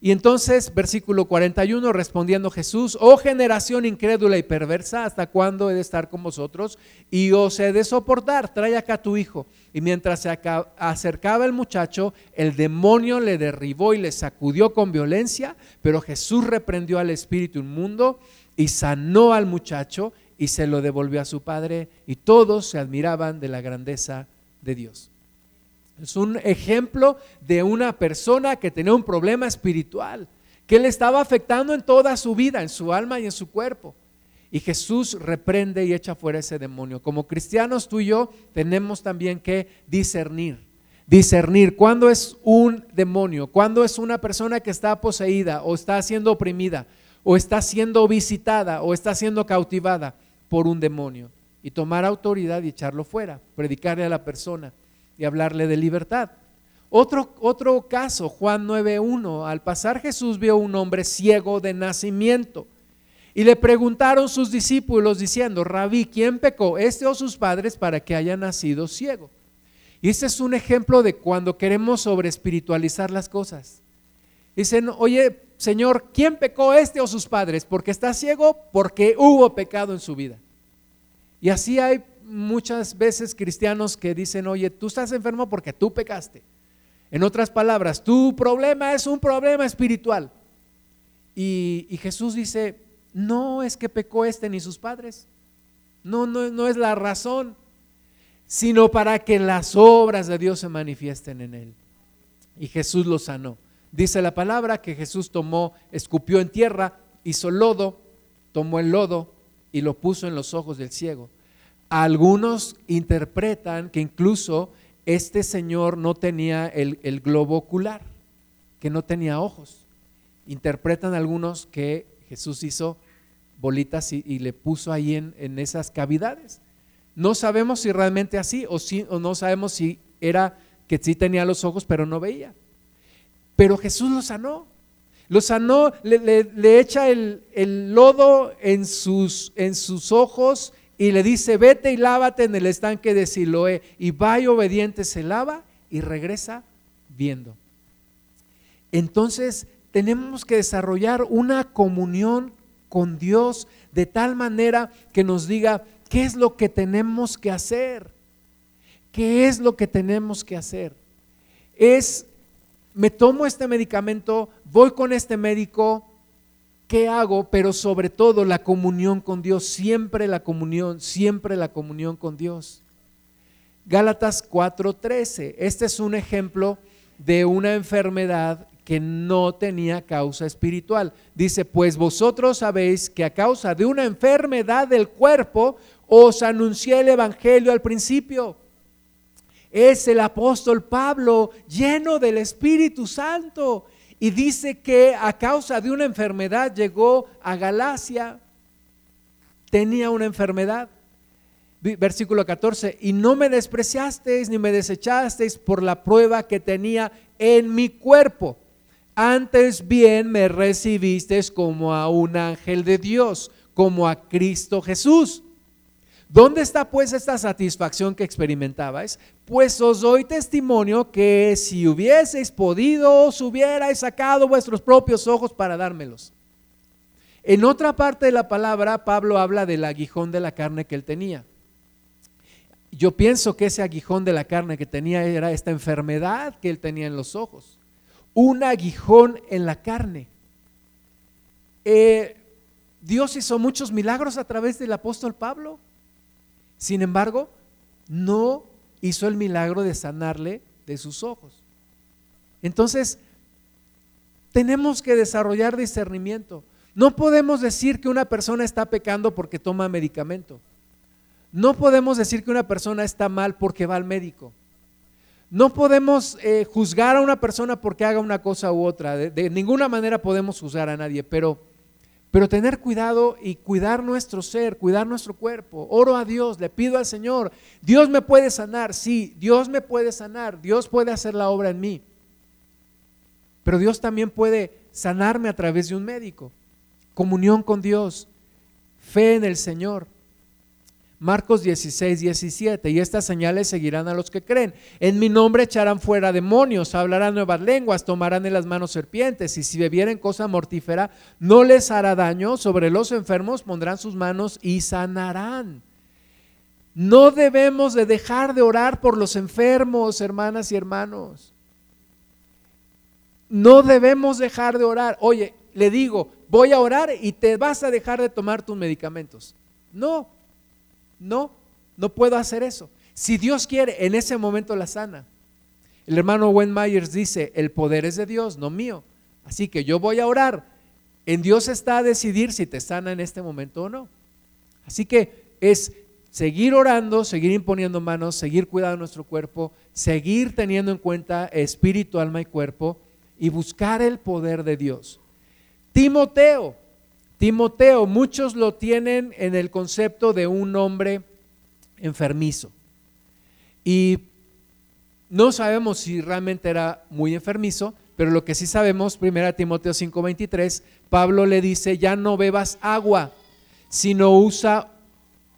Y entonces, versículo 41, respondiendo Jesús, oh generación incrédula y perversa, ¿hasta cuándo he de estar con vosotros? Y os he de soportar, trae acá a tu hijo. Y mientras se acercaba el muchacho, el demonio le derribó y le sacudió con violencia, pero Jesús reprendió al espíritu inmundo y sanó al muchacho y se lo devolvió a su padre. Y todos se admiraban de la grandeza de Dios. Es un ejemplo de una persona que tenía un problema espiritual, que le estaba afectando en toda su vida, en su alma y en su cuerpo. Y Jesús reprende y echa fuera ese demonio. Como cristianos tú y yo tenemos también que discernir. Discernir cuándo es un demonio, cuándo es una persona que está poseída o está siendo oprimida o está siendo visitada o está siendo cautivada por un demonio. Y tomar autoridad y echarlo fuera, predicarle a la persona y hablarle de libertad. Otro, otro caso, Juan 9.1, al pasar Jesús vio un hombre ciego de nacimiento y le preguntaron sus discípulos diciendo, Rabí, ¿quién pecó, este o sus padres, para que haya nacido ciego? Y este es un ejemplo de cuando queremos sobre espiritualizar las cosas. Dicen, oye, Señor, ¿quién pecó este o sus padres? Porque está ciego, porque hubo pecado en su vida. Y así hay muchas veces cristianos que dicen, oye, tú estás enfermo porque tú pecaste. En otras palabras, tu problema es un problema espiritual. Y, Jesús dice, no es que pecó este ni sus padres. No, no, no es la razón, sino para que las obras de Dios se manifiesten en él. Y Jesús lo sanó. Dice la palabra que Jesús tomó, escupió en tierra, hizo lodo, tomó el lodo y lo puso en los ojos del ciego algunos interpretan que incluso este señor no tenía el, globo ocular, que no tenía ojos. Interpretan algunos que Jesús hizo bolitas y, le puso ahí en, esas cavidades. No sabemos si realmente así o, si, o no sabemos si era que sí tenía los ojos pero no veía. Pero Jesús lo sanó. Lo sanó, le, echa el, el, lodo en sus, en sus ojos y le dice, vete y lávate en el estanque de Siloé. Y va y obediente se lava y regresa viendo. Entonces tenemos que desarrollar una comunión con Dios de tal manera que nos diga qué es lo que tenemos que hacer. ¿Qué es lo que tenemos que hacer? Es, me tomo este medicamento, voy con este médico, ¿Qué hago? Pero sobre todo la comunión con Dios, siempre la comunión, siempre la comunión con Dios. Gálatas 4:13, este es un ejemplo de una enfermedad que no tenía causa espiritual. Dice, pues vosotros sabéis que a causa de una enfermedad del cuerpo os anuncié el Evangelio al principio. Es el apóstol Pablo lleno del Espíritu Santo y dice que a causa de una enfermedad llegó a Galacia, tenía una enfermedad. Versículo 14, y no me despreciasteis ni me desechasteis por la prueba que tenía en mi cuerpo. Antes bien me recibisteis como a un ángel de Dios, como a Cristo Jesús. ¿Dónde está pues esta satisfacción que experimentabais? Pues os doy testimonio que si hubieseis podido, os hubierais sacado vuestros propios ojos para dármelos. En otra parte de la palabra, Pablo habla del aguijón de la carne que él tenía. yo pienso que ese aguijón de la carne que tenía era esta enfermedad que él tenía en los ojos. Un aguijón en la carne. Eh, Dios hizo muchos milagros a través del apóstol Pablo. Sin embargo, no hizo el milagro de sanarle de sus ojos. Entonces, tenemos que desarrollar discernimiento. No podemos decir que una persona está pecando porque toma medicamento. No podemos decir que una persona está mal porque va al médico. No podemos eh, juzgar a una persona porque haga una cosa u otra. De, ninguna manera podemos juzgar a nadie, pero, pero tener cuidado y cuidar nuestro ser, cuidar nuestro cuerpo. Oro a Dios, le pido al Señor, Dios me puede sanar, sí, Dios me puede sanar, Dios puede hacer la obra en mí. Pero Dios también puede sanarme a través de un médico. Comunión con Dios, fe en el Señor. Marcos 16, 17. Y estas señales seguirán a los que creen. En mi nombre echarán fuera demonios, hablarán nuevas lenguas, tomarán en las manos serpientes, y si bebieren cosa mortífera, no les hará daño. Sobre los enfermos pondrán sus manos y sanarán. No debemos de dejar de orar por los enfermos, hermanas y hermanos. No debemos dejar de orar. Oye, le digo, voy a orar y te vas a dejar de tomar tus medicamentos. No, no, no puedo hacer eso. Si Dios quiere, en ese momento la sana. El hermano Wayne Myers dice, el poder es de Dios, no mío. Así que yo voy a orar. En Dios está a decidir si te sana en este momento o no. Así que es seguir orando, seguir imponiendo manos, seguir cuidando nuestro cuerpo, seguir teniendo en cuenta espíritu, alma y cuerpo y buscar el poder de Dios. Timoteo, Timoteo, muchos lo tienen en el concepto de un hombre enfermizo. Y no sabemos si realmente era muy enfermizo, pero lo que sí sabemos, 1 Timoteo 5:23, Pablo le dice, ya no bebas agua, sino usa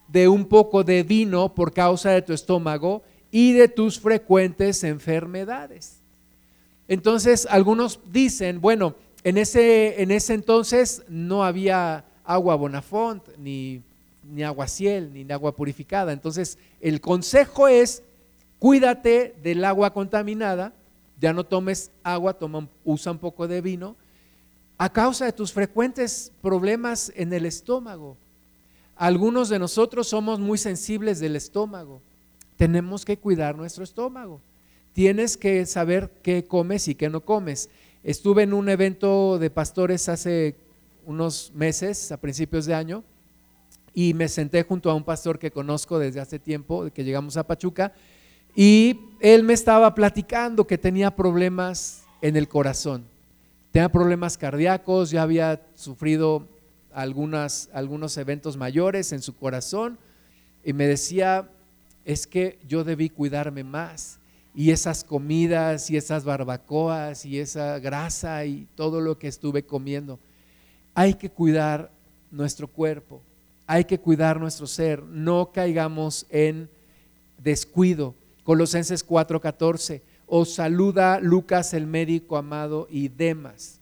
de un poco de vino por causa de tu estómago y de tus frecuentes enfermedades. Entonces, algunos dicen, bueno, en ese, en ese entonces no había agua Bonafont, ni, ni agua ciel, ni agua purificada. Entonces, el consejo es, cuídate del agua contaminada, ya no tomes agua, toma, usa un poco de vino, a causa de tus frecuentes problemas en el estómago. Algunos de nosotros somos muy sensibles del estómago. Tenemos que cuidar nuestro estómago. Tienes que saber qué comes y qué no comes. Estuve en un evento de pastores hace unos meses, a principios de año, y me senté junto a un pastor que conozco desde hace tiempo, que llegamos a Pachuca, y él me estaba platicando que tenía problemas en el corazón. Tenía problemas cardíacos, ya había sufrido algunas, algunos eventos mayores en su corazón, y me decía, es que yo debí cuidarme más y esas comidas y esas barbacoas y esa grasa y todo lo que estuve comiendo. Hay que cuidar nuestro cuerpo, hay que cuidar nuestro ser, no caigamos en descuido. Colosenses 4:14, os saluda Lucas el médico amado y demás.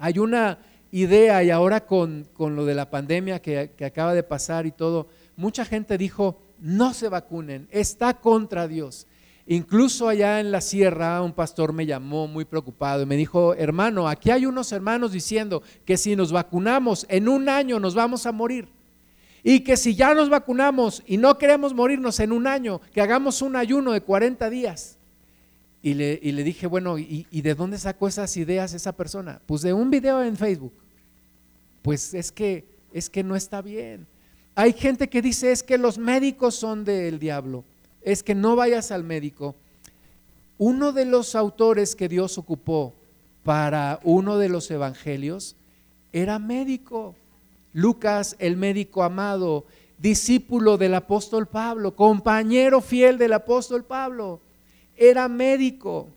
Hay una idea y ahora con, lo de la pandemia que, que acaba de pasar y todo, mucha gente dijo, no se vacunen, está contra Dios. Incluso allá en la sierra un pastor me llamó muy preocupado y me dijo, hermano, aquí hay unos hermanos diciendo que si nos vacunamos en un año nos vamos a morir. Y que si ya nos vacunamos y no queremos morirnos en un año, que hagamos un ayuno de 40 días. Y le, dije, bueno, ¿y, ¿y de dónde sacó esas ideas esa persona? Pues de un video en Facebook. Pues es que, es que no está bien. Hay gente que dice, es que los médicos son del diablo es que no vayas al médico. Uno de los autores que Dios ocupó para uno de los evangelios era médico. Lucas, el médico amado, discípulo del apóstol Pablo, compañero fiel del apóstol Pablo, era médico.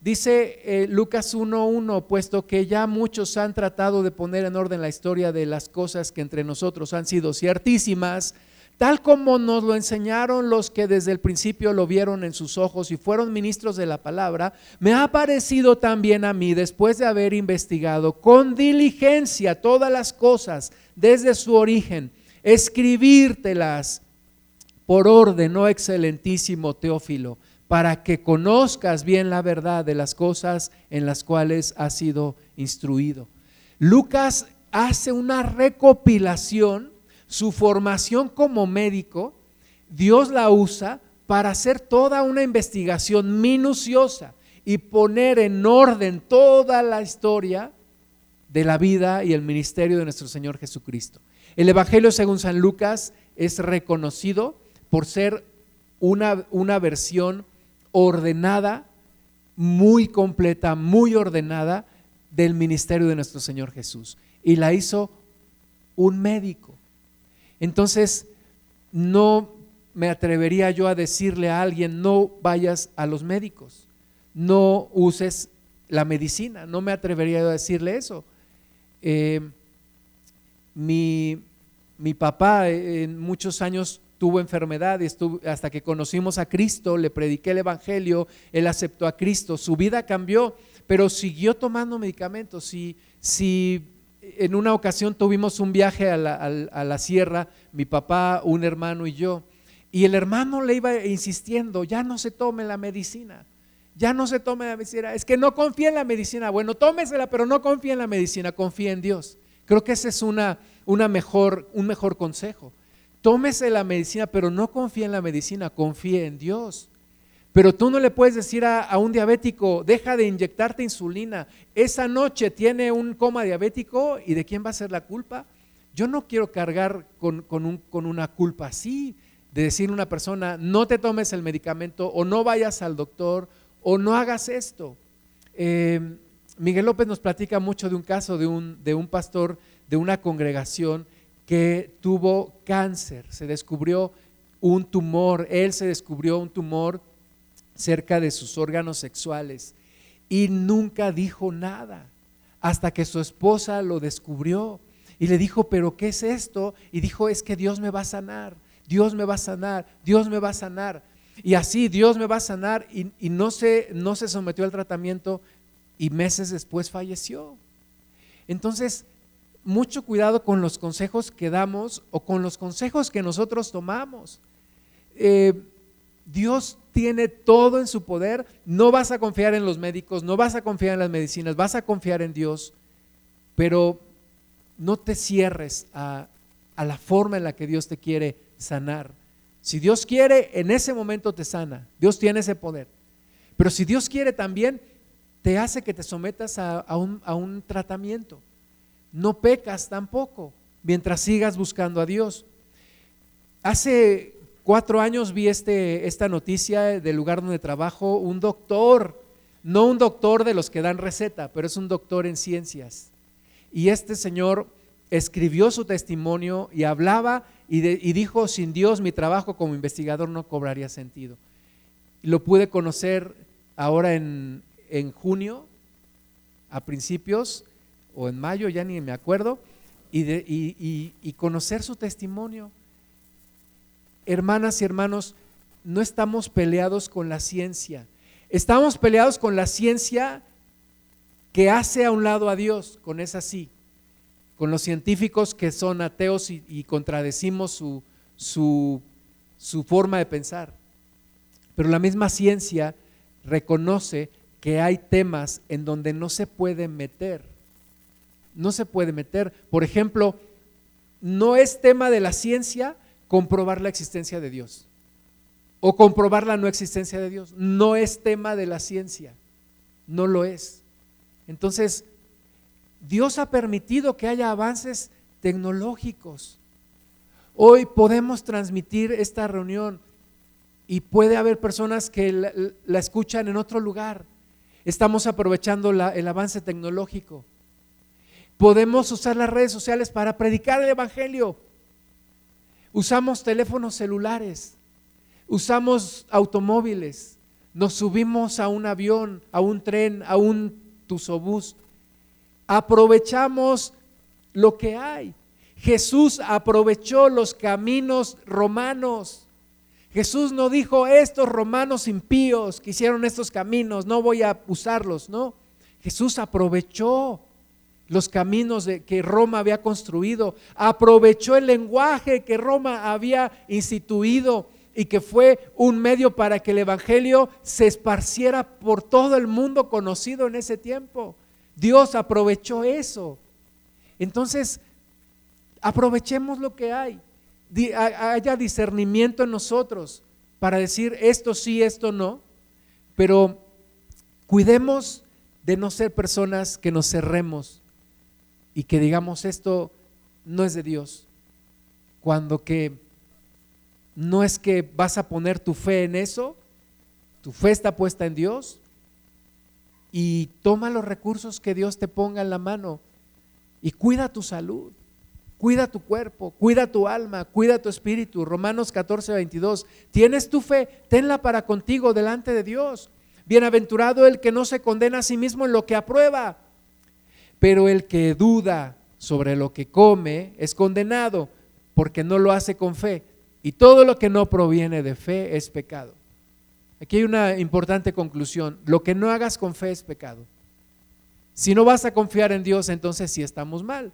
Dice eh, Lucas 1.1, puesto que ya muchos han tratado de poner en orden la historia de las cosas que entre nosotros han sido ciertísimas, tal como nos lo enseñaron los que desde el principio lo vieron en sus ojos y fueron ministros de la palabra, me ha parecido también a mí, después de haber investigado con diligencia todas las cosas desde su origen, escribírtelas por orden, oh excelentísimo Teófilo, para que conozcas bien la verdad de las cosas en las cuales has sido instruido. Lucas hace una recopilación, su formación como médico, Dios la usa para hacer toda una investigación minuciosa y poner en orden toda la historia de la vida y el ministerio de nuestro Señor Jesucristo. El Evangelio según San Lucas es reconocido por ser una, una versión ordenada, muy completa, muy ordenada del ministerio de nuestro Señor Jesús. Y la hizo un médico. Entonces, no me atrevería yo a decirle a alguien, no vayas a los médicos, no uses la medicina, no me atrevería yo a decirle eso. Eh, mi, mi, papá eh, en muchos años tuvo enfermedad y hasta que conocimos a Cristo, le prediqué el Evangelio, él aceptó a Cristo, su vida cambió, pero siguió tomando medicamentos. Si, si en una ocasión tuvimos un viaje a la, a la sierra, mi papá, un hermano y yo, y el hermano le iba insistiendo, ya no se tome la medicina, ya no se tome la medicina, es que no confía en la medicina, bueno, tómesela, pero no confía en la medicina, confía en Dios. Creo que ese es una, una mejor, un mejor consejo. Tómese la medicina, pero no confía en la medicina, confía en Dios. Pero tú no le puedes decir a, un diabético, deja de inyectarte insulina. Esa noche tiene un coma diabético y de quién va a ser la culpa. Yo no quiero cargar con, un, con una culpa así, de decir a una persona, no te tomes el medicamento o no vayas al doctor o no hagas esto. Eh, Miguel López nos platica mucho de un caso de un, de un pastor de una congregación que tuvo cáncer, se descubrió un tumor, él se descubrió un tumor cerca de sus órganos sexuales y nunca dijo nada hasta que su esposa lo descubrió y le dijo, pero ¿qué es esto? Y dijo, es que Dios me va a sanar, Dios me va a sanar, Dios me va a sanar. Y así Dios me va a sanar y, no, se, no se sometió al tratamiento y meses después falleció. Entonces, mucho cuidado con los consejos que damos o con los consejos que nosotros tomamos. Eh, Dios tiene todo en su poder, no vas a confiar en los médicos, no vas a confiar en las medicinas, vas a confiar en Dios, pero no te cierres a, a la forma en la que Dios te quiere sanar. Si Dios quiere, en ese momento te sana, Dios tiene ese poder. Pero si Dios quiere también, te hace que te sometas a, un, a un tratamiento. No pecas tampoco mientras sigas buscando a Dios. Hace cuatro años vi este, esta noticia del lugar donde trabajo, un doctor, no un doctor de los que dan receta, pero es un doctor en ciencias. Y este señor escribió su testimonio y hablaba y, y dijo, sin Dios mi trabajo como investigador no cobraría sentido. Lo pude conocer ahora en, en junio, a principios, o en mayo, ya ni me acuerdo, y, y, conocer su testimonio. Hermanas y hermanos, no estamos peleados con la ciencia, estamos peleados con la ciencia que hace a un lado a Dios, con esa sí, con los científicos que son ateos y, contradecimos su, su, forma de pensar. Pero la misma ciencia reconoce que hay temas en donde no se puede meter. No se puede meter. Por ejemplo, no es tema de la ciencia comprobar la existencia de Dios o comprobar la no existencia de Dios. No es tema de la ciencia. No lo es. Entonces, Dios ha permitido que haya avances tecnológicos. Hoy podemos transmitir esta reunión y puede haber personas que la, escuchan en otro lugar Estamos aprovechando el avance tecnológico. Podemos usar las redes sociales para predicar el Evangelio. Usamos teléfonos celulares, usamos automóviles, nos subimos a un avión, a un tren, a un tusobús. Aprovechamos lo que hay. Jesús aprovechó los caminos romanos Jesús no dijo, estos romanos impíos que hicieron estos caminos, no voy a usarlos, no. Jesús aprovechó los caminos de, que Roma había construido, aprovechó el lenguaje que Roma había instituido y que fue un medio para que el Evangelio se esparciera por todo el mundo conocido en ese tiempo. Dios aprovechó eso. Entonces, aprovechemos lo que hay. Haya discernimiento en nosotros para decir esto sí, esto no. Pero cuidemos de no ser personas que nos cerremos y que digamos esto no es de Dios. Cuando que no es que vas a poner tu fe en eso, tu fe está puesta en Dios y toma los recursos que Dios te ponga en la mano y cuida tu salud, cuida tu cuerpo, cuida tu alma, cuida tu espíritu. Romanos 14, 22. Tienes tu fe, tenla para contigo delante de Dios. Bienaventurado el que no se condena a sí mismo en lo que aprueba, pero el que duda sobre lo que come es condenado porque no lo hace con fe. Y todo lo que no proviene de fe es pecado. Aquí hay una importante conclusión. Lo que no hagas con fe es pecado. Si no vas a confiar en Dios, entonces sí estamos mal.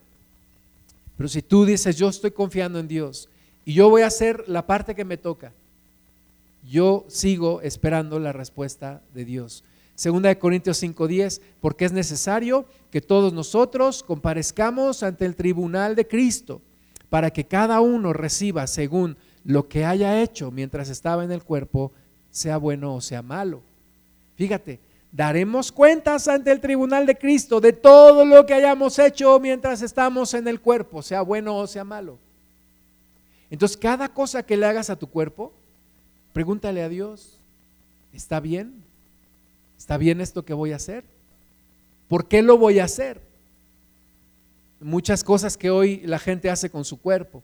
Pero si tú dices, yo estoy confiando en Dios y yo voy a hacer la parte que me toca, yo sigo esperando la respuesta de Dios. Segunda de Corintios 5:10, porque es necesario que todos nosotros comparezcamos ante el tribunal de Cristo para que cada uno reciba según lo que haya hecho mientras estaba en el cuerpo, sea bueno o sea malo. Fíjate, daremos cuentas ante el tribunal de Cristo de todo lo que hayamos hecho mientras estamos en el cuerpo, sea bueno o sea malo. Entonces, cada cosa que le hagas a tu cuerpo, pregúntale a Dios, ¿está bien? ¿Está bien esto que voy a hacer? ¿Por qué lo voy a hacer? Muchas cosas que hoy la gente hace con su cuerpo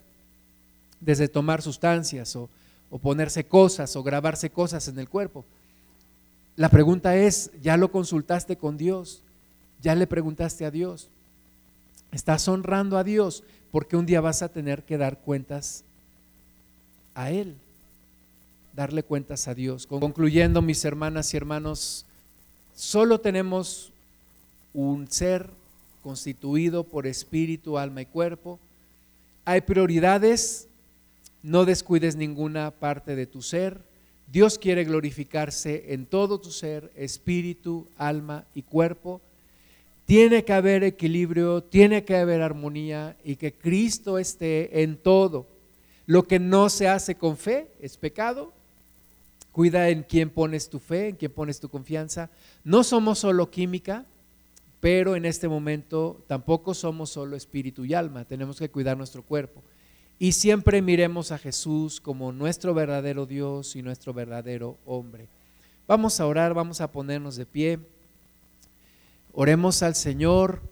desde tomar sustancias o, ponerse cosas o grabarse cosas en el cuerpo. La pregunta es, ¿ya lo consultaste con Dios? ¿Ya le preguntaste a Dios? ¿Estás honrando a Dios? Porque un día vas a tener que dar cuentas a Él, darle cuentas a Dios. Concluyendo, mis hermanas y hermanos, solo tenemos un ser constituido por espíritu, alma y cuerpo. Hay prioridades no descuides ninguna parte de tu ser. Dios quiere glorificarse en todo tu ser, espíritu, alma y cuerpo. Tiene que haber equilibrio, tiene que haber armonía y que Cristo esté en todo. Lo que no se hace con fe es pecado. Cuida en quién pones tu fe, en quién pones tu confianza. No somos solo química, pero en este momento tampoco somos solo espíritu y alma. Tenemos que cuidar nuestro cuerpo y siempre miremos a Jesús como nuestro verdadero Dios y nuestro verdadero hombre. Vamos a orar, vamos a ponernos de pie. Oremos al Señor.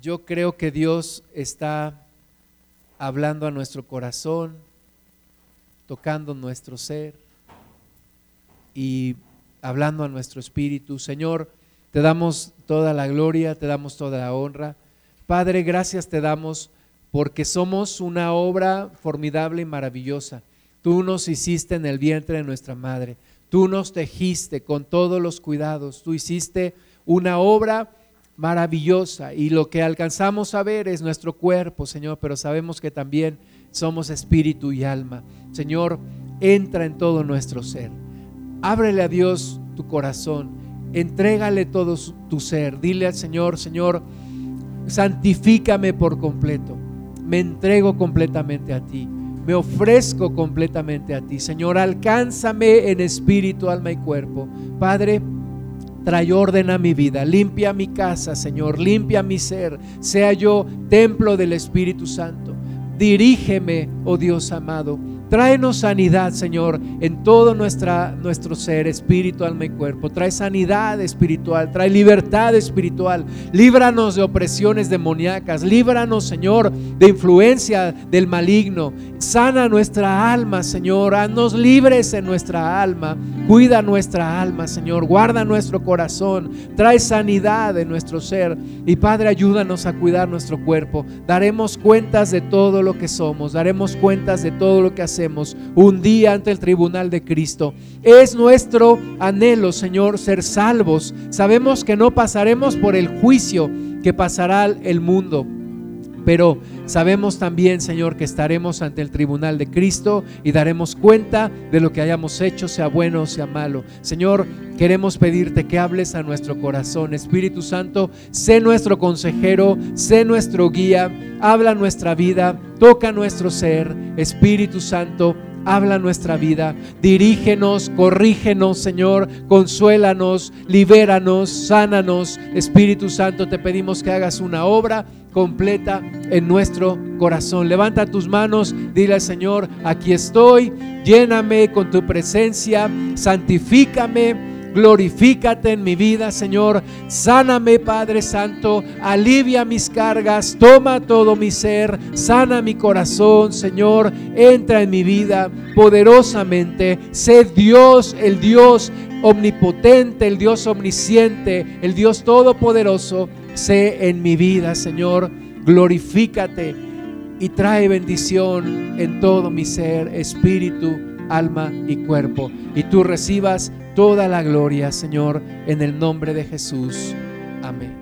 Yo creo que Dios está hablando a nuestro corazón, tocando nuestro ser y hablando a nuestro espíritu. Señor, te damos toda la gloria, te damos toda la honra. Padre, gracias te damos porque somos una obra formidable y maravillosa. Tú nos hiciste en el vientre de nuestra madre, tú nos tejiste con todos los cuidados, tú hiciste una obra maravillosa y lo que alcanzamos a ver es nuestro cuerpo, Señor, pero sabemos que también somos espíritu y alma. Señor, entra en todo nuestro ser. Ábrele a Dios tu corazón, entrégale todo tu ser. Dile al Señor, Señor, santifícame por completo me entrego completamente a ti. Me ofrezco completamente a ti. Señor, alcánzame en espíritu, alma y cuerpo. Padre, trae orden a mi vida, limpia mi casa, Señor, limpia mi ser, sea yo templo del Espíritu Santo. Dirígeme, oh Dios amado Tráenos sanidad, Señor, en todo nuestro ser, espíritu, alma y cuerpo. Trae sanidad espiritual, trae libertad espiritual. Líbranos de opresiones demoníacas. Líbranos, Señor, de influencia del maligno. Sana nuestra alma, Señor. Haznos libres en nuestra alma. Cuida nuestra alma, Señor. Guarda nuestro corazón. Trae sanidad en nuestro ser. Y Padre, ayúdanos a cuidar nuestro cuerpo. Daremos cuentas de todo lo que somos. Daremos cuentas de todo lo que hacemos un día ante el tribunal de Cristo. Es nuestro anhelo, Señor, ser salvos. Sabemos que no pasaremos por el juicio que pasará el mundo pero sabemos también, Señor, que estaremos ante el tribunal de Cristo y daremos cuenta de lo que hayamos hecho, sea bueno o sea malo. Señor, queremos pedirte que hables a nuestro corazón. Espíritu Santo, sé nuestro consejero, sé nuestro guía, habla nuestra vida, toca nuestro ser. Espíritu Santo, habla nuestra vida, dirígenos, corrígenos, Señor, consuélanos, libéranos, sánanos. Espíritu Santo, te pedimos que hagas una obra completa en nuestro corazón. Levanta tus manos, dile al Señor, aquí estoy, lléname con tu presencia, santifícame glorifícate en mi vida, Señor. Sáname, Padre Santo. Alivia mis cargas. Toma todo mi ser. Sana mi corazón, Señor. Entra en mi vida poderosamente. Sé Dios, el Dios omnipotente, el Dios omnisciente, el Dios todopoderoso. Sé en mi vida, Señor. Glorifícate y trae bendición en todo mi ser, espíritu, alma y cuerpo. Y tú recibas toda la gloria, Señor, en el nombre de Jesús. Amén.